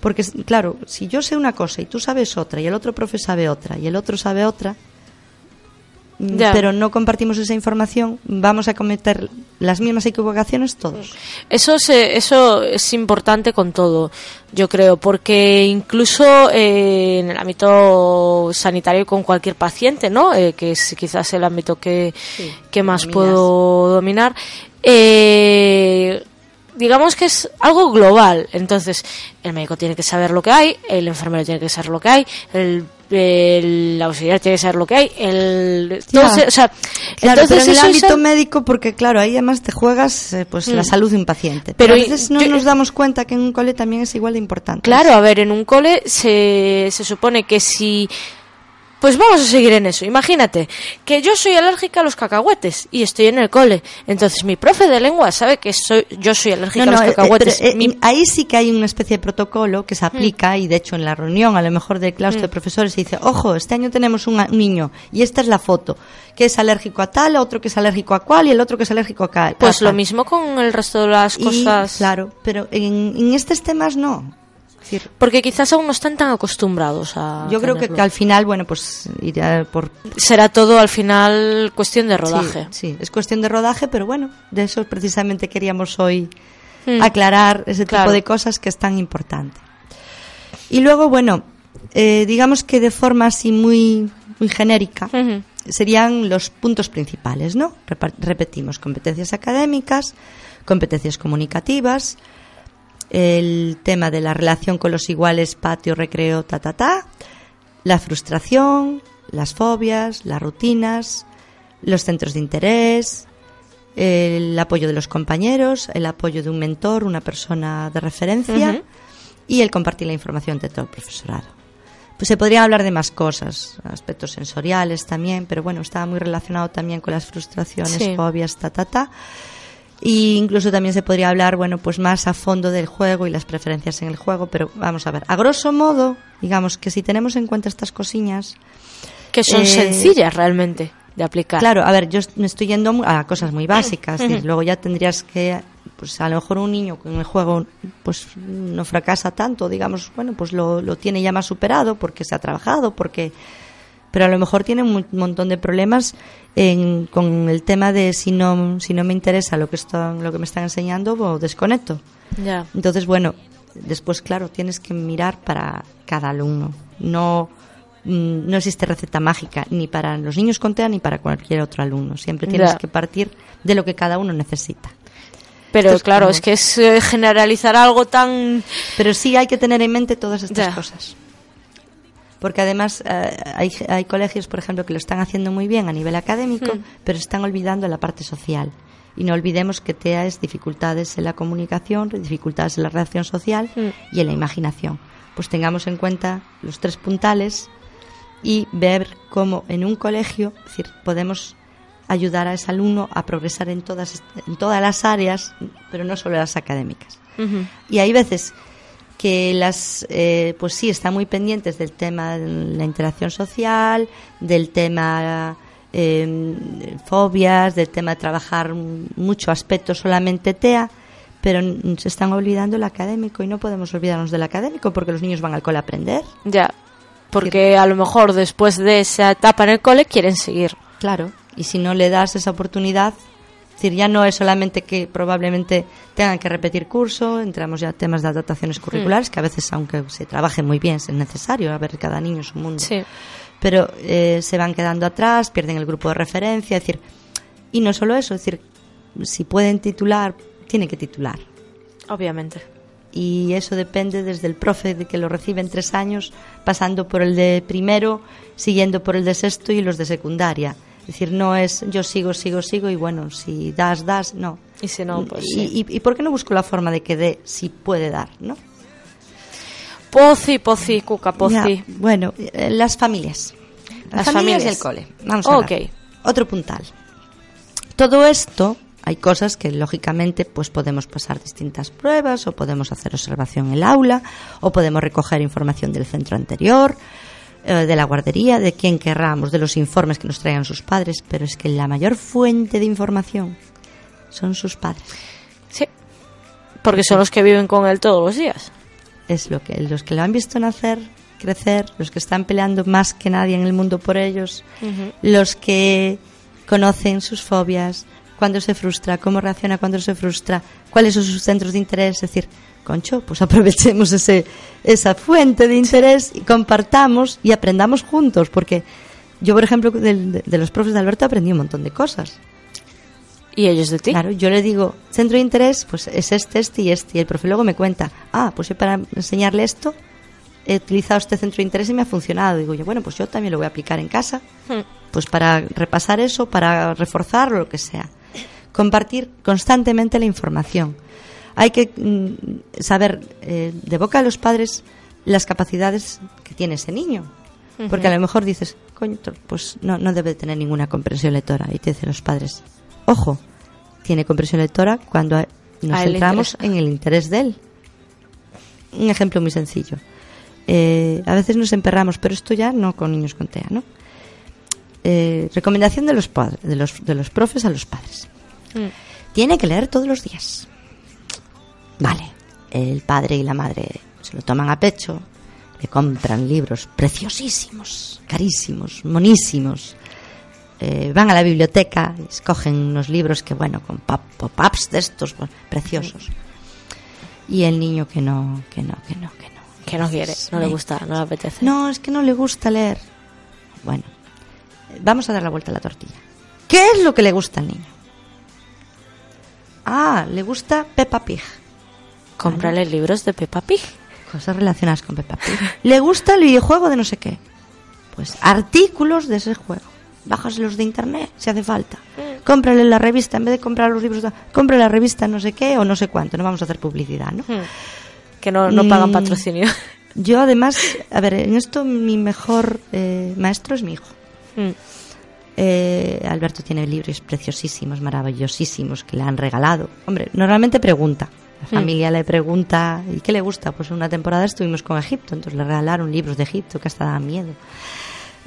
Porque, claro, si yo sé una cosa y tú sabes otra, y el otro profe sabe otra, y el otro sabe otra, Ya. pero no compartimos esa información, vamos a cometer las mismas equivocaciones todos. Eso es, eh, eso es importante con todo, yo creo, porque incluso eh, en el ámbito sanitario con cualquier paciente, ¿no? Eh, que es quizás el ámbito que, que más dominas. puedo dominar. eh, digamos que es algo global. Entonces, el médico tiene que saber lo que hay, el enfermero tiene que saber lo que hay, el, el auxiliar tiene que saber lo que hay, el... Entonces, o sea, Claro, entonces pero en el eso ámbito médico, porque claro, ahí además te juegas eh, pues la Mm. salud de un paciente. Pero Pero, a veces no yo- nos damos cuenta que en un cole también es igual de importante. Claro, a ver, en un cole se, se supone que si... Pues vamos a seguir en eso. Imagínate que yo soy alérgica a los cacahuetes y estoy en el cole. Entonces mi profe de lengua sabe que soy, yo soy alérgica No, no, a eh, los cacahuetes. pero, eh, Mi- ahí sí que hay una especie de protocolo que se aplica y de hecho en la reunión a lo mejor del claustro de profesores se dice, ojo, este año tenemos un, niño y esta es la foto, que es alérgico a tal, otro que es alérgico a cual y el otro que es alérgico a pues a lo tal". mismo con el resto de las Y, cosas. claro, pero en, en estos temas no. Porque quizás aún no están tan acostumbrados a. yo creo que, al final, bueno, pues irá por será todo al final cuestión de rodaje. Sí, sí, es cuestión de rodaje, pero bueno, de eso precisamente queríamos hoy Mm. aclarar ese Claro. tipo de cosas que es tan importante. Y luego, bueno, eh, digamos que de forma así muy, muy genérica, serían los puntos principales, ¿no? Repa- repetimos, competencias académicas, competencias comunicativas, el tema de la relación con los iguales, patio, recreo, ta, ta, ta, la frustración, las fobias, las rutinas, los centros de interés, el apoyo de los compañeros, el apoyo de un mentor, una persona de referencia y el compartir la información de todo el profesorado. Pues se podría hablar de más cosas, aspectos sensoriales también, pero bueno, estaba muy relacionado también con las frustraciones, Sí. fobias, ta, ta, ta. Y incluso también se podría hablar, bueno, pues más a fondo del juego y las preferencias en el juego, pero vamos a ver, a grosso modo, digamos que si tenemos en cuenta estas cosillas, Que son Eh, sencillas realmente de aplicar. Claro, a ver, yo me estoy yendo a cosas muy básicas. luego ya tendrías que, pues a lo mejor un niño con el juego pues no fracasa tanto, digamos, bueno, pues lo, lo tiene ya más superado porque se ha trabajado, porque... Pero a lo mejor tiene un montón de problemas en- con el tema de si no, si no me interesa lo que, están, lo que me están enseñando, o desconecto. Ya. Entonces, bueno, después, claro, tienes que mirar para cada alumno. No, mm, no existe receta mágica, ni para los niños con TEA ni para cualquier otro alumno. Siempre tienes que partir de lo que cada uno necesita. Pero Esto es claro, como- es que es eh, generalizar algo tan... Pero sí hay que tener en mente todas estas cosas. Porque además eh, hay, hay colegios, por ejemplo, que lo están haciendo muy bien a nivel académico, Mm. pero están olvidando la parte social. Y no olvidemos que TEA es dificultades en la comunicación, dificultades en la relación social Mm. y en la imaginación. Pues tengamos en cuenta los tres puntales y ver cómo en un colegio es decir, podemos ayudar a ese alumno a progresar en todas, en todas las áreas, pero no solo las académicas. Y hay veces que las, eh, pues sí, están muy pendientes del tema de la interacción social, del tema eh, fobias, del tema de trabajar mucho aspecto solamente TEA, pero se están olvidando el académico y no podemos olvidarnos del académico porque los niños van al cole a aprender. Ya. Porque a lo mejor después de esa etapa en el cole quieren seguir. Claro, y si no le das esa oportunidad, es decir, ya no es solamente que probablemente tengan que repetir curso, entramos ya a temas de adaptaciones curriculares, que a veces, aunque se trabaje muy bien, es necesario, a ver, cada niño es un mundo. Sí. Pero eh, se van quedando atrás, pierden el grupo de referencia, es decir, y no solo eso, es decir, si pueden titular, tienen que titular. Obviamente. Y eso depende desde el profe de que lo recibe en tres años, pasando por el de primero, siguiendo por el de sexto y los de secundaria. Es decir, no es yo sigo, sigo, sigo y bueno, si das, das, no. Y si no, pues y, sí. y, y por qué no busco la forma de que dé si puede dar, no? Pozi, pozi, cuca, pozi. Ya, bueno, eh, las familias. Las, Las familias, y familias. el cole. Vamos a Ok. hablar. Otro puntal. Todo esto, hay cosas que lógicamente pues podemos pasar distintas pruebas o podemos hacer observación en el aula o podemos recoger información del centro anterior, eh, de la guardería, de quien querramos, de los informes que nos traigan sus padres, pero es que la mayor fuente de información son sus padres. Sí. Porque son los que viven con él todos los días. es lo que los que lo han visto nacer, crecer, los que están peleando más que nadie en el mundo por ellos, los que conocen sus fobias, cuando se frustra, cómo reacciona cuando se frustra, cuáles son sus centros de interés, es decir, concho, pues aprovechemos ese esa fuente de interés y compartamos y aprendamos juntos, porque yo, por ejemplo, de, de los profes de Alberto aprendí un montón de cosas. ¿Y ellos de ti? Claro, yo le digo, centro de interés, pues es este, este y este. Y el profe luego me cuenta, ah, pues yo para enseñarle esto he utilizado este centro de interés y me ha funcionado. Digo yo, bueno, pues yo también lo voy a aplicar en casa, Hmm. pues para repasar eso, para reforzarlo, lo que sea. Compartir constantemente la información. Hay que mm, saber eh, de boca de los padres las capacidades que tiene ese niño. Porque a lo mejor dices, coño, pues no, no debe tener ninguna comprensión lectora. Y te dicen los padres, ojo, tiene comprensión lectora cuando nos centramos en el interés de él. Un ejemplo muy sencillo. Eh, a veces nos emperramos, pero esto ya no con niños con TEA, ¿no? Eh, recomendación de los, padres, de, los, de los profes a los padres. Mm. Tiene que leer todos los días. Vale, el padre y la madre se lo toman a pecho, le compran libros preciosísimos, carísimos, monísimos. Eh, van a la biblioteca, escogen unos libros que, bueno, con pop- pop-ups de estos, bueno, preciosos. Y el niño que no, que no, que no, que no. Que no quiere, no le gusta, no le apetece. No, es que no le gusta leer. Bueno, vamos a dar la vuelta a la tortilla. ¿Qué es lo que le gusta al niño? Ah, le gusta Peppa Pig. Cómprale libros de Peppa Pig. Cosas relacionadas con Peppa Pig. Le gusta el videojuego de no sé qué. Pues artículos de ese juego. Bájaselos de internet si hace falta. Cómprale la revista en vez de comprar los libros. Compre la revista no sé qué o no sé cuánto. No vamos a hacer publicidad, ¿no? Hmm. Que no, no pagan Mm. patrocinio. Yo además, a ver, en esto mi mejor eh, maestro es mi hijo. Mm. Eh, Alberto tiene libros preciosísimos, maravillosísimos que le han regalado. Hombre, normalmente pregunta. La familia le pregunta, ¿y qué le gusta? Pues una temporada estuvimos con Egipto, entonces le regalaron libros de Egipto que hasta daban miedo.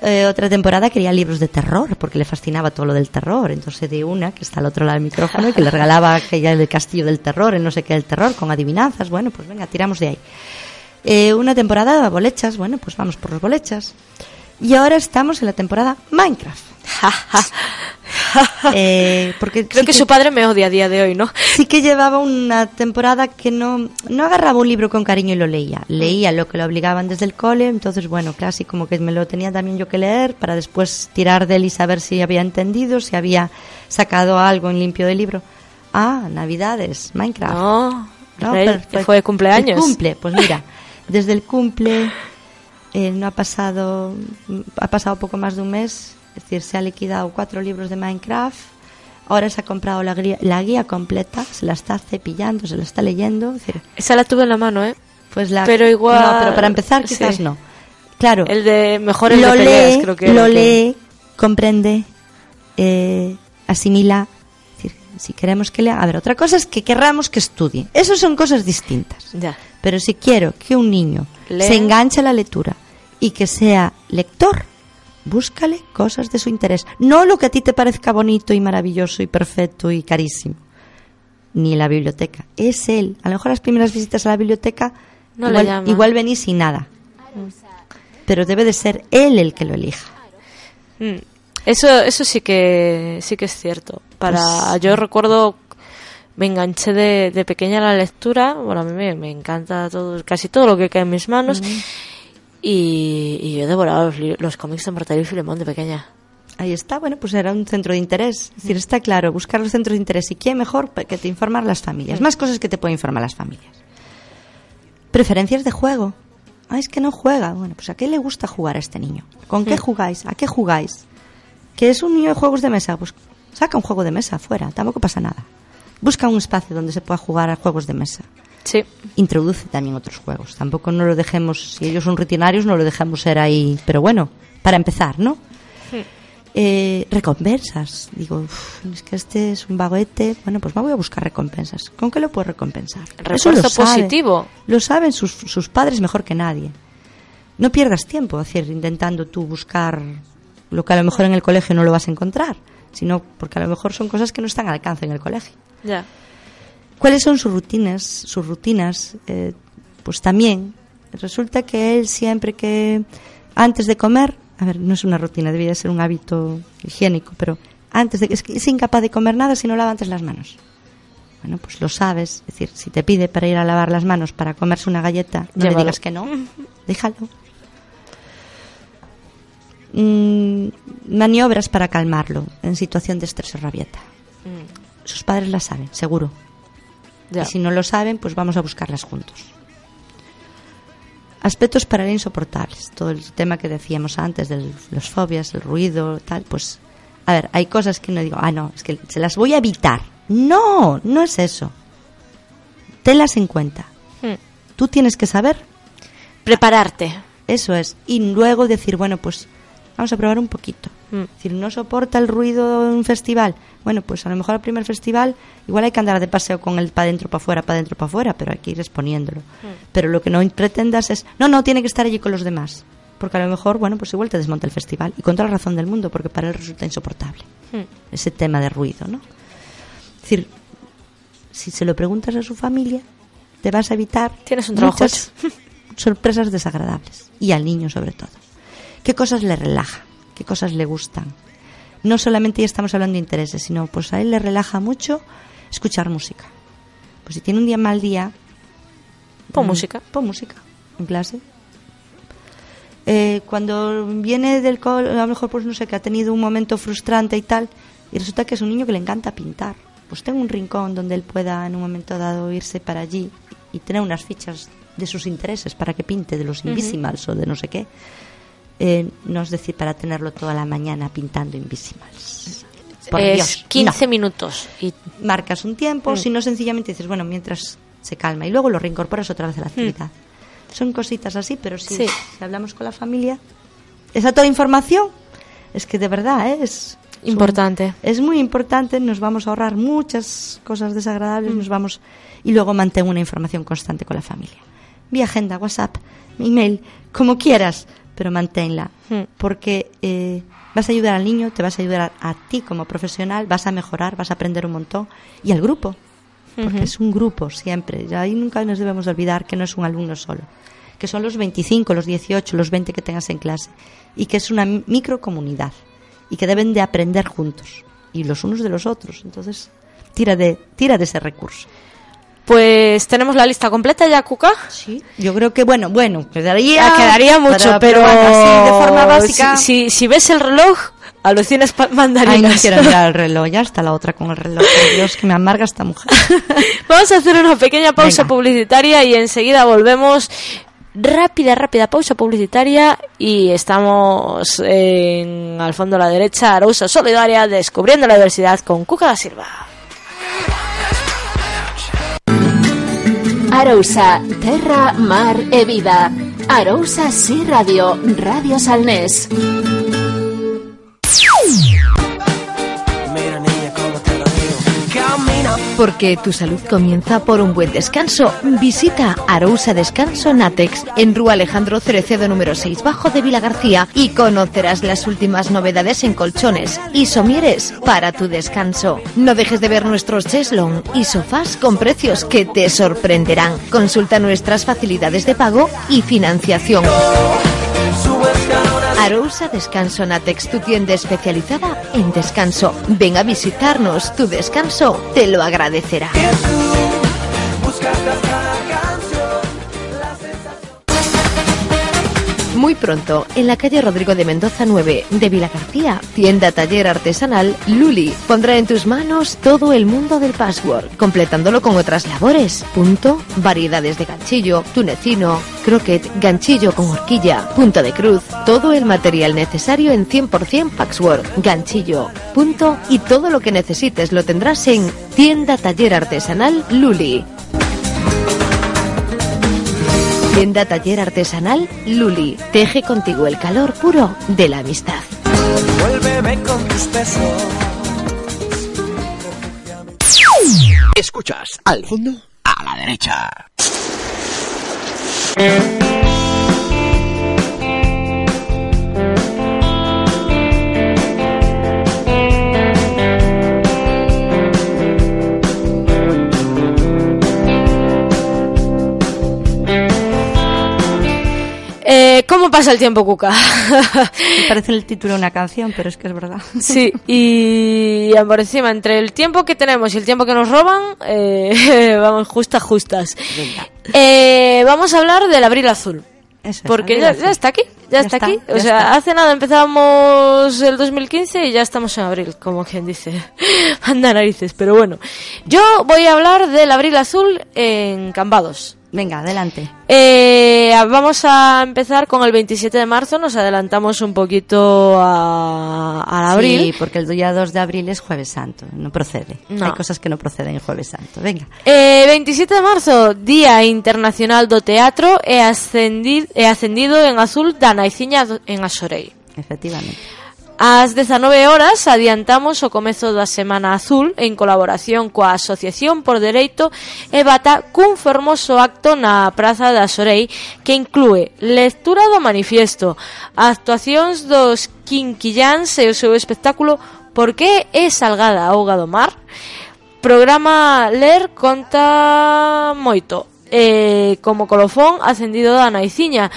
Eh, otra temporada quería libros de terror, porque le fascinaba todo lo del terror. Entonces de una, que está al otro lado del micrófono, y que le regalaba aquella del castillo del terror, el no sé qué del terror, con adivinanzas. Bueno, pues venga, tiramos de ahí. Eh, una temporada bolechas, bueno, pues vamos por los bolechas. Y ahora estamos en la temporada Minecraft. Eh, porque Creo sí que su padre me odia a día de hoy, ¿no? sí que llevaba una temporada que no, no agarraba un libro con cariño y lo leía. Leía lo que lo obligaban desde el cole, entonces, bueno, casi como que me lo tenía también yo que leer para después tirar de él y saber si había entendido, si había sacado algo en limpio del libro. Ah, Navidades, Minecraft. No, No, Rey, fue de cumpleaños. El cumple, pues mira, desde el cumple eh, no ha pasado, ha pasado poco más de un mes, es decir, se ha liquidado cuatro libros de Minecraft, ahora se ha comprado la guía, la guía completa, se la está cepillando, se la está leyendo, es decir, Esa la tuve en la mano, ¿eh? pues la, Pero igual- no, pero para empezar quizás sí. no, claro, El de mejor el lo de peleas, lee, creo que lo que- lee, comprende, eh, asimila. Es decir, si queremos que lea, a ver, otra cosa es que querramos que estudie. Eso son cosas distintas. Ya. Pero si quiero que un niño Lea. se enganche a la lectura y que sea lector, búscale cosas de su interés. No lo que a ti te parezca bonito y maravilloso y perfecto y carísimo. Ni la biblioteca. Es él. A lo mejor las primeras visitas a la biblioteca No igual, igual venís sin nada. Pero debe de ser él el que lo elija. Mm. Eso, eso sí que sí que es cierto. Para Pues- yo recuerdo me enganché de, de pequeña a la lectura. Bueno, a mí me, me encanta todo, casi todo lo que cae en mis manos. Y, y yo he devorado los, los cómics de Mortadelo y Filemón de pequeña. Ahí está, bueno, pues era un centro de interés. Es decir, está claro, buscar los centros de interés. ¿Y quién mejor que te informar las familias? Más cosas que te pueden informar las familias. Preferencias de juego. Ah, es que no juega. Bueno, pues ¿a qué le gusta jugar a este niño? ¿Con qué jugáis? ¿A qué jugáis? ¿Que es un niño de juegos de mesa? Pues saca un juego de mesa afuera, tampoco pasa nada. Busca un espacio donde se pueda jugar a juegos de mesa. Sí. Introduce también otros juegos. Tampoco no lo dejemos, si ellos son rutinarios, no lo dejemos ser ahí. Pero bueno, para empezar, ¿no? Eh, recompensas. Digo, "Uf, es que este es un baguete. Bueno, pues me voy a buscar recompensas. ¿Con qué lo puedo recompensar? Eso Refuerzo lo sabe. positivo. Lo saben sus, sus padres mejor que nadie. No pierdas tiempo, es decir, intentando tú buscar lo que a lo mejor en el colegio no lo vas a encontrar, sino porque a lo mejor son cosas que no están al alcance en el colegio. Ya. ¿Cuáles son sus rutinas? Sus rutinas, eh, pues también resulta que él siempre que antes de comer, a ver, no es una rutina, debería ser un hábito higiénico, pero antes de es, que es incapaz de comer nada si no lava antes las manos. Bueno, pues lo sabes, es decir, si te pide para ir a lavar las manos para comerse una galleta, no le digas que no, déjalo. Mm, maniobras para calmarlo en situación de estrés o rabieta. Sus padres las saben, seguro. Ya. Y si no lo saben, pues vamos a buscarlas juntos. Aspectos para él insoportables. Todo el tema que decíamos antes de las fobias, el ruido, tal, pues... A ver, hay cosas que no digo, ah, no, es que se las voy a evitar. No, no es eso. Tenlas en cuenta. Hmm. Tú tienes que saber, Prepararte. eso es. Y luego decir, bueno, pues vamos a probar un poquito. Mm. Es decir, no soporta el ruido de un festival. Bueno, pues a lo mejor al primer festival igual hay que andar de paseo con el para adentro, para afuera, para adentro, para afuera, pero hay que ir exponiéndolo. Pero lo que no pretendas es, no, no, tiene que estar allí con los demás. Porque a lo mejor, bueno, pues igual te desmonta el festival. Y con toda la razón del mundo, porque para él resulta insoportable Mm. ese tema de ruido, ¿no? Es decir, si se lo preguntas a su familia, te vas a evitar Tienes un trabajo muchas sorpresas desagradables. Y al niño sobre todo. ¿Qué cosas le relaja? ¿Qué cosas le gustan? No solamente ya estamos hablando de intereses, sino pues a él le relaja mucho escuchar música. Pues si tiene un día mal día, Pon mm, música. Pon música en clase. Eh, cuando viene del cole, a lo mejor pues no sé, que ha tenido un momento frustrante y tal, y resulta que es un niño que le encanta pintar. Pues tengo un rincón donde él pueda en un momento dado irse para allí y tener unas fichas de sus intereses para que pinte de los Invisimals o de no sé qué. Eh, no es decir para tenerlo toda la mañana pintando Invisimals. Por es Dios, 15 no. minutos. Y Marcas un tiempo, Mm. si no sencillamente dices, bueno, mientras se calma y luego lo reincorporas otra vez a la actividad. Son cositas así, pero Mm. Sí. si hablamos con la familia, esa toda información es que de verdad ¿eh? es importante. es muy importante, nos vamos a ahorrar muchas cosas desagradables, Mm. nos vamos y luego mantén una información constante con la familia. Vía agenda, WhatsApp, email, como quieras, pero manténla, Mm. porque eh, vas a ayudar al niño, te vas a ayudar a, a ti como profesional, vas a mejorar, vas a aprender un montón y al grupo, porque es un grupo siempre. Y ahí nunca nos debemos olvidar que no es un alumno solo, que son los 25, los 18, los 20 que tengas en clase y que es una microcomunidad y que deben de aprender juntos y los unos de los otros. Entonces, tira de tira de ese recurso. Pues tenemos la lista completa ya, Cuca. Sí. Yo creo que bueno, bueno, quedaría quedaría mucho, pero, bueno, así de forma básica. Si, si, si ves el reloj, alucinas pa- Ay, no mandarinas. quiero mirar el reloj, ya está la otra con el reloj. Dios, que me amarga esta mujer. Vamos a hacer una pequeña pausa Venga. publicitaria y enseguida volvemos. Rápida, rápida pausa publicitaria y estamos en al fondo a la derecha, Arousa Solidaria, descubriendo la diversidad con Cuca da Silva. Arousa, terra, mar e vida. Arousa sí radio, Radio Salnés. Porque tu salud comienza por un buen descanso. Visita Arousa Descanso Natex en Rúa Alejandro Cerecedo número 6 bajo de Vila García y conocerás las últimas novedades en colchones y somieres para tu descanso. No dejes de ver nuestros cheslong y sofás con precios que te sorprenderán. Consulta nuestras facilidades de pago y financiación. Arousa Descanso Natex, tu tienda especializada en descanso. Ven a visitarnos, tu descanso te lo agradecerá. Muy pronto, en la calle Rodrigo de Mendoza 9 de Vila García, tienda taller artesanal Luli. Pondrá en tus manos todo el mundo del password, completándolo con otras labores. Punto, variedades de ganchillo, tunecino, croquet, ganchillo con horquilla, punta de cruz, todo el material necesario en 100% patchwork, ganchillo, punto. Y todo lo que necesites lo tendrás en tienda taller artesanal Luli. Tienda Taller Artesanal Luli. Teje contigo el calor puro de la amistad. Vuélveme con tus besos. Escuchas al fondo, a la derecha. Pasa el tiempo, Cuca? Parece el título de una canción, pero es que es verdad. Sí, y por encima, entre el tiempo que tenemos y el tiempo que nos roban, eh, vamos justas, justas. Eh, vamos a hablar del abril azul. Eso Porque ya, está aquí, ya, Ya está, está, aquí. O sea, está. hace nada empezábamos el 2015 y ya estamos en abril, como quien dice. Anda narices, pero bueno. Yo voy a hablar del abril azul en Cambados. Venga, adelante. Eh, vamos a empezar con el 27 de marzo, nos adelantamos un poquito a, a abril. Sí, porque el día 2 de abril es jueves santo, no procede. No. Hay cosas que no proceden en jueves santo. Venga. Eh, 27 de marzo, Día Internacional do Teatro, he, ascendido, he ascendido en azul da Naiciña en Asorei. Efectivamente. Ás 19 horas adiantamos o comezo da Semana Azul en colaboración coa Asociación por Dereito e Bata cun formoso acto na Praza da Sorei que inclúe lectura do manifiesto, actuacións dos quinquillans e o seu espectáculo Por que é salgada a auga do mar? Programa Ler conta moito e como colofón acendido da naiciña,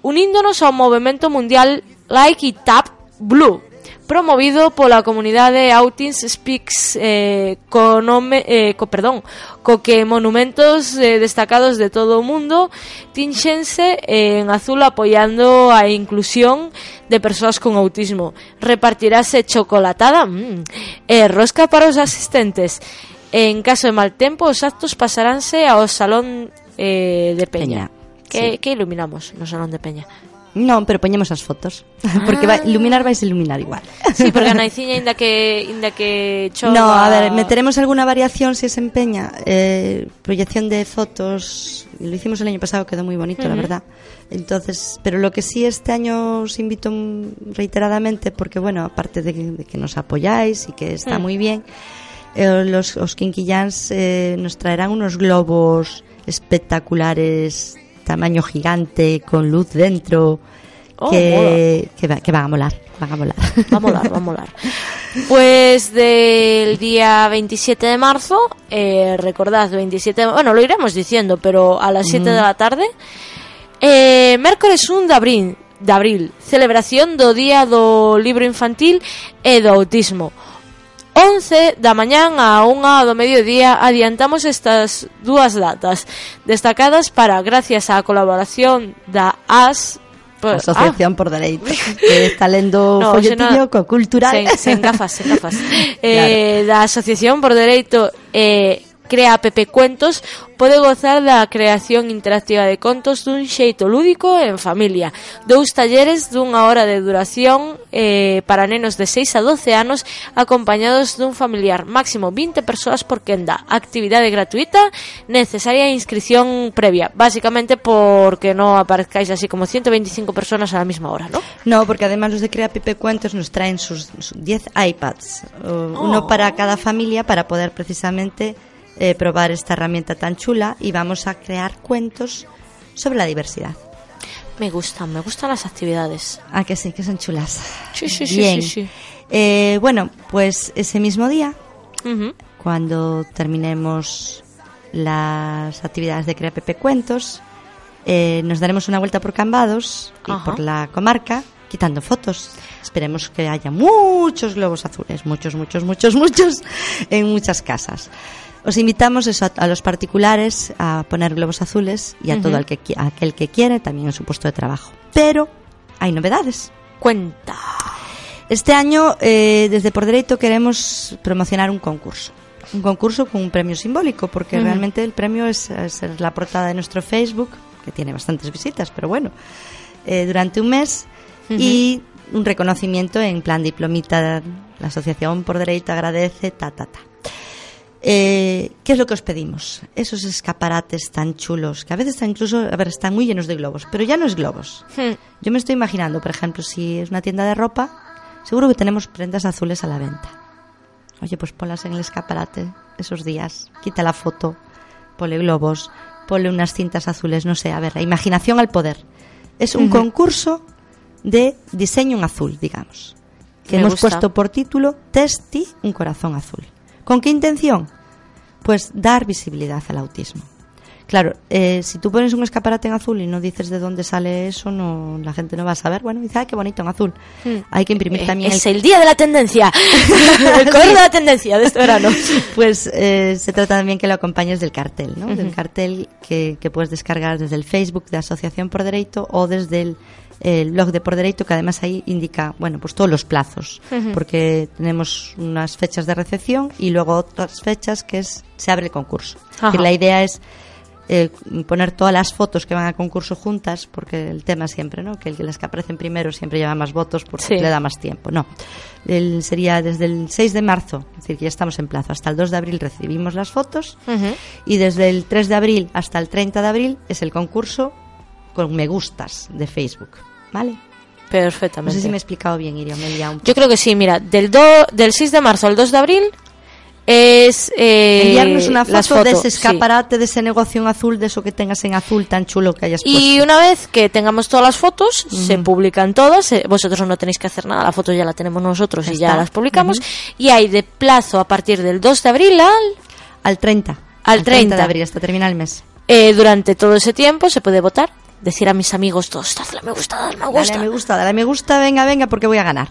uníndonos ao movimento mundial Like It Up Blue, promovido pola comunidade Outings Speaks eh, co nome, eh, co, perdón, co que monumentos eh, destacados de todo o mundo tinxense eh, en azul apoiando a inclusión de persoas con autismo. Repartirase chocolatada mm, e rosca para os asistentes. En caso de mal tempo, os actos pasaránse ao Salón eh, de Peña. Peña. Que, sí. que iluminamos no Salón de Peña? No, pero poñemos as fotos. Porque va, iluminar vais a iluminar igual. Sí, porque a Naiciña, inda que, inda que chova... No, a ver, meteremos alguna variación si se empeña. Eh, proyección de fotos, lo hicimos el año pasado, quedó muy bonito, la verdad. Entonces, pero lo que sí este año os invito reiteradamente, porque bueno, aparte de, que- de que nos apoyáis y que está Mm. muy bien, eh, los, los Quinquillans eh, nos traerán unos globos espectaculares, tamaño gigante, con luz dentro, oh, que, que, va, que van a molar, van a molar. Va a molar, va a molar. Pues del día 27 de marzo, eh, recordad, 27 de, bueno, lo iremos diciendo, pero a las mm. 7 de la tarde, eh, mércores 1 de abril, de abril, celebración do Día do Libro Infantil e do Autismo. 11 da mañán a 1 do mediodía adiantamos estas dúas datas destacadas para gracias á colaboración da AS Pues, Asociación ah. por Dereitos que está lendo no, folletillo no, co cultural sen, sen gafas, sen gafas eh, claro. da Asociación por Dereito eh, crea Pepe Cuentos pode gozar da creación interactiva de contos dun xeito lúdico en familia. Dous talleres dunha hora de duración eh, para nenos de 6 a 12 anos acompañados dun familiar, máximo 20 persoas por quenda. Actividade gratuita, necesaria inscripción previa, Básicamente porque non aparezcáis así como 125 personas a la misma hora, ¿no? No, porque además los de Crea Pepe Cuentos nos traen sus 10 iPads, eh, oh. uno para cada familia para poder precisamente eh, probar esta herramienta tan chula y vamos a crear cuentos sobre la diversidad. Me gustan, me gustan las actividades. Ah, que sí, que son chulas. Sí, sí, sí, Bien. sí, sí. Eh, bueno, pues ese mismo día, cuando terminemos las actividades de Crea Pepe Cuentos, eh, nos daremos una vuelta por Cambados y Ajá. por la comarca quitando fotos. Esperemos que haya muchos globos azules, muchos, muchos, muchos, muchos, en muchas casas. Os invitamos eso, a, a los particulares a poner globos azules y a todo el que, a aquel que quiere también en su puesto de trabajo. Pero hay novedades. Cuenta. Este año, eh, desde Por Derecho, queremos promocionar un concurso. Un concurso con un premio simbólico, porque realmente el premio es, es la portada de nuestro Facebook, que tiene bastantes visitas, pero bueno, eh, durante un mes, y un reconocimiento en plan diplomita. La Asociación Por Derecho agradece, ta, ta, ta. Eh, ¿Qué es lo que os pedimos? Esos escaparates tan chulos, que a veces están incluso, a ver, están muy llenos de globos, pero ya no es globos. Hmm. Yo me estoy imaginando, por ejemplo, si es una tienda de ropa, seguro que tenemos prendas azules a la venta. Oye, pues ponlas en el escaparate esos días, quita la foto, ponle globos, ponle unas cintas azules, no sé, a ver, la imaginación al poder. Es un concurso de diseño en azul, digamos, que Me hemos gusta. puesto por título Testi, un corazón azul. ¿Con qué intención? Pues dar visibilidad al autismo. Claro, eh, si tú pones un escaparate en azul y no dices de dónde sale eso, no, la gente no va a saber. Bueno, dice, ay, qué bonito en azul. Hmm. Hay que imprimir Eh, también es el día de la tendencia. el color de la tendencia de este verano. Pues eh, se trata también que lo acompañes del cartel, ¿no? Del cartel que, que puedes descargar desde el Facebook de Asociación Por Derecho o desde el, el blog de Por Derecho, que además ahí indica, bueno, pues todos los plazos, porque tenemos unas fechas de recepción y luego otras fechas que es se abre el concurso. Ajá. la idea es eh, poner todas las fotos que van al concurso juntas, porque el tema siempre, ¿no? Que que las que aparecen primero siempre lleva más votos porque Sí. le da más tiempo. No, el, sería desde el 6 de marzo, es decir, que ya estamos en plazo, hasta el 2 de abril recibimos las fotos y desde el 3 de abril hasta el 30 de abril es el concurso con me gustas de Facebook, ¿vale? No Perfectamente. sé si me he explicado bien, Iria, me he liado un Yo creo que sí, mira, del, do- del 6 de marzo al 2 de abril es... eh, Enviarnos una foto de ese sí. escaparate, de ese negocio en azul, de eso que tengas en azul tan chulo que hayas Y puesto. una vez que tengamos todas las fotos, se Ujú. publican todas. eh, Vosotros no tenéis que hacer nada, la foto ya la tenemos nosotros Ya y ya las publicamos. Ujú. Y hay de plazo a partir del 2 de abril al. Al 30. Al 30. de abril, hasta terminar el mes. eh, durante todo ese tiempo se puede votar. Decir a mis amigos todos, dadle me gusta, dadle me Dale gusta. a me gusta, dale me gusta, venga, venga, porque voy a ganar.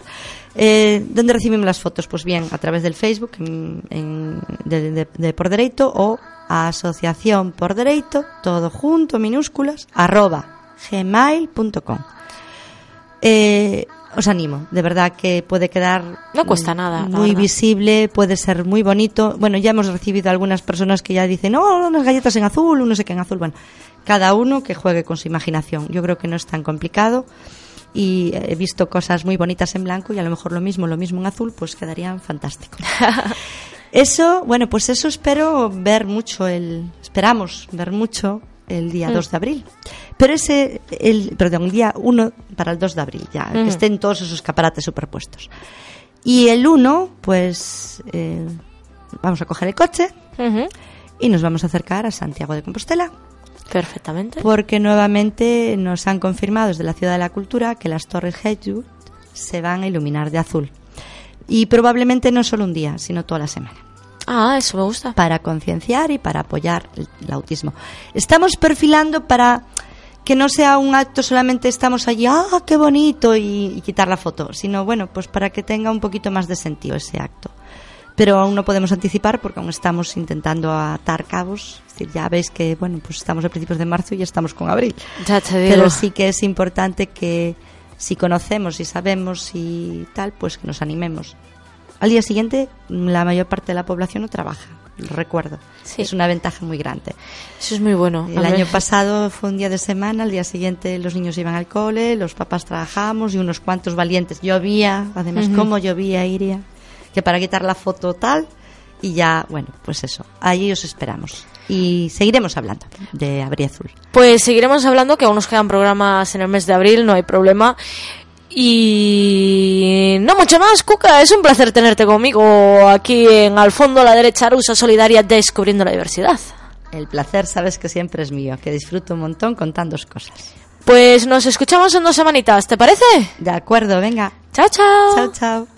Eh, ¿Dónde recibimos las fotos? Pues bien, a través del Facebook en- en- de, de- de Por Dereito o Asociación Por Dereito, todo junto, minúsculas, arroba gmail.com. Eh, os animo, de verdad que puede quedar No cuesta nada, la muy visible, puede ser muy bonito. Bueno, ya hemos recibido algunas personas que ya dicen, no, unas galletas en azul, un no sé qué en azul. Bueno, cada uno que juegue con su imaginación. Yo creo que no es tan complicado y he visto cosas muy bonitas en blanco y a lo mejor lo mismo, lo mismo en azul, pues quedarían fantásticos. Eso, bueno, pues eso espero ver mucho el, esperamos ver mucho el día Mm. 2 de abril. Pero ese, el, perdón, el día 1 para el 2 de abril, ya, que Mm. estén todos esos escaparates superpuestos. Y el 1, pues, eh, vamos a coger el coche y nos vamos a acercar a Santiago de Compostela. Perfectamente. Porque nuevamente nos han confirmado desde la Ciudad de la Cultura que las torres Hedgewood se van a iluminar de azul. Y probablemente no solo un día, sino toda la semana. Ah, eso me gusta. Para concienciar y para apoyar el, el autismo. Estamos perfilando para que no sea un acto solamente estamos allí, ¡ah, qué bonito! Y, y quitar la foto, sino bueno, pues para que tenga un poquito más de sentido ese acto. Pero aún no podemos anticipar porque aún estamos intentando atar cabos. Es decir, ya veis que, bueno, pues estamos a principios de marzo y ya estamos con abril. Ya te digo. Pero sí que es importante que si conocemos y sabemos y tal, pues que nos animemos. Al día siguiente, la mayor parte de la población no trabaja, lo recuerdo. Sí. Es una ventaja muy grande. Eso es muy bueno. El año pasado fue un día de semana, al día siguiente los niños iban al cole, los papás trabajamos y unos cuantos valientes. Llovía, además, Ujú. cómo llovía, Iria, que para quitar la foto tal, y ya, bueno, pues eso, allí os esperamos. Y seguiremos hablando de Abril Azul. Pues seguiremos hablando, que aún nos quedan programas en el mes de abril, no hay problema. Y no mucho más, Cuca. Es un placer tenerte conmigo aquí en Al fondo a la derecha, Arusa Solidaria, descubriendo la diversidad. El placer, sabes que siempre es mío, que disfruto un montón contando cosas. Pues nos escuchamos en dos semanitas, ¿te parece? De acuerdo, venga. Chao, chao. Chao, chao.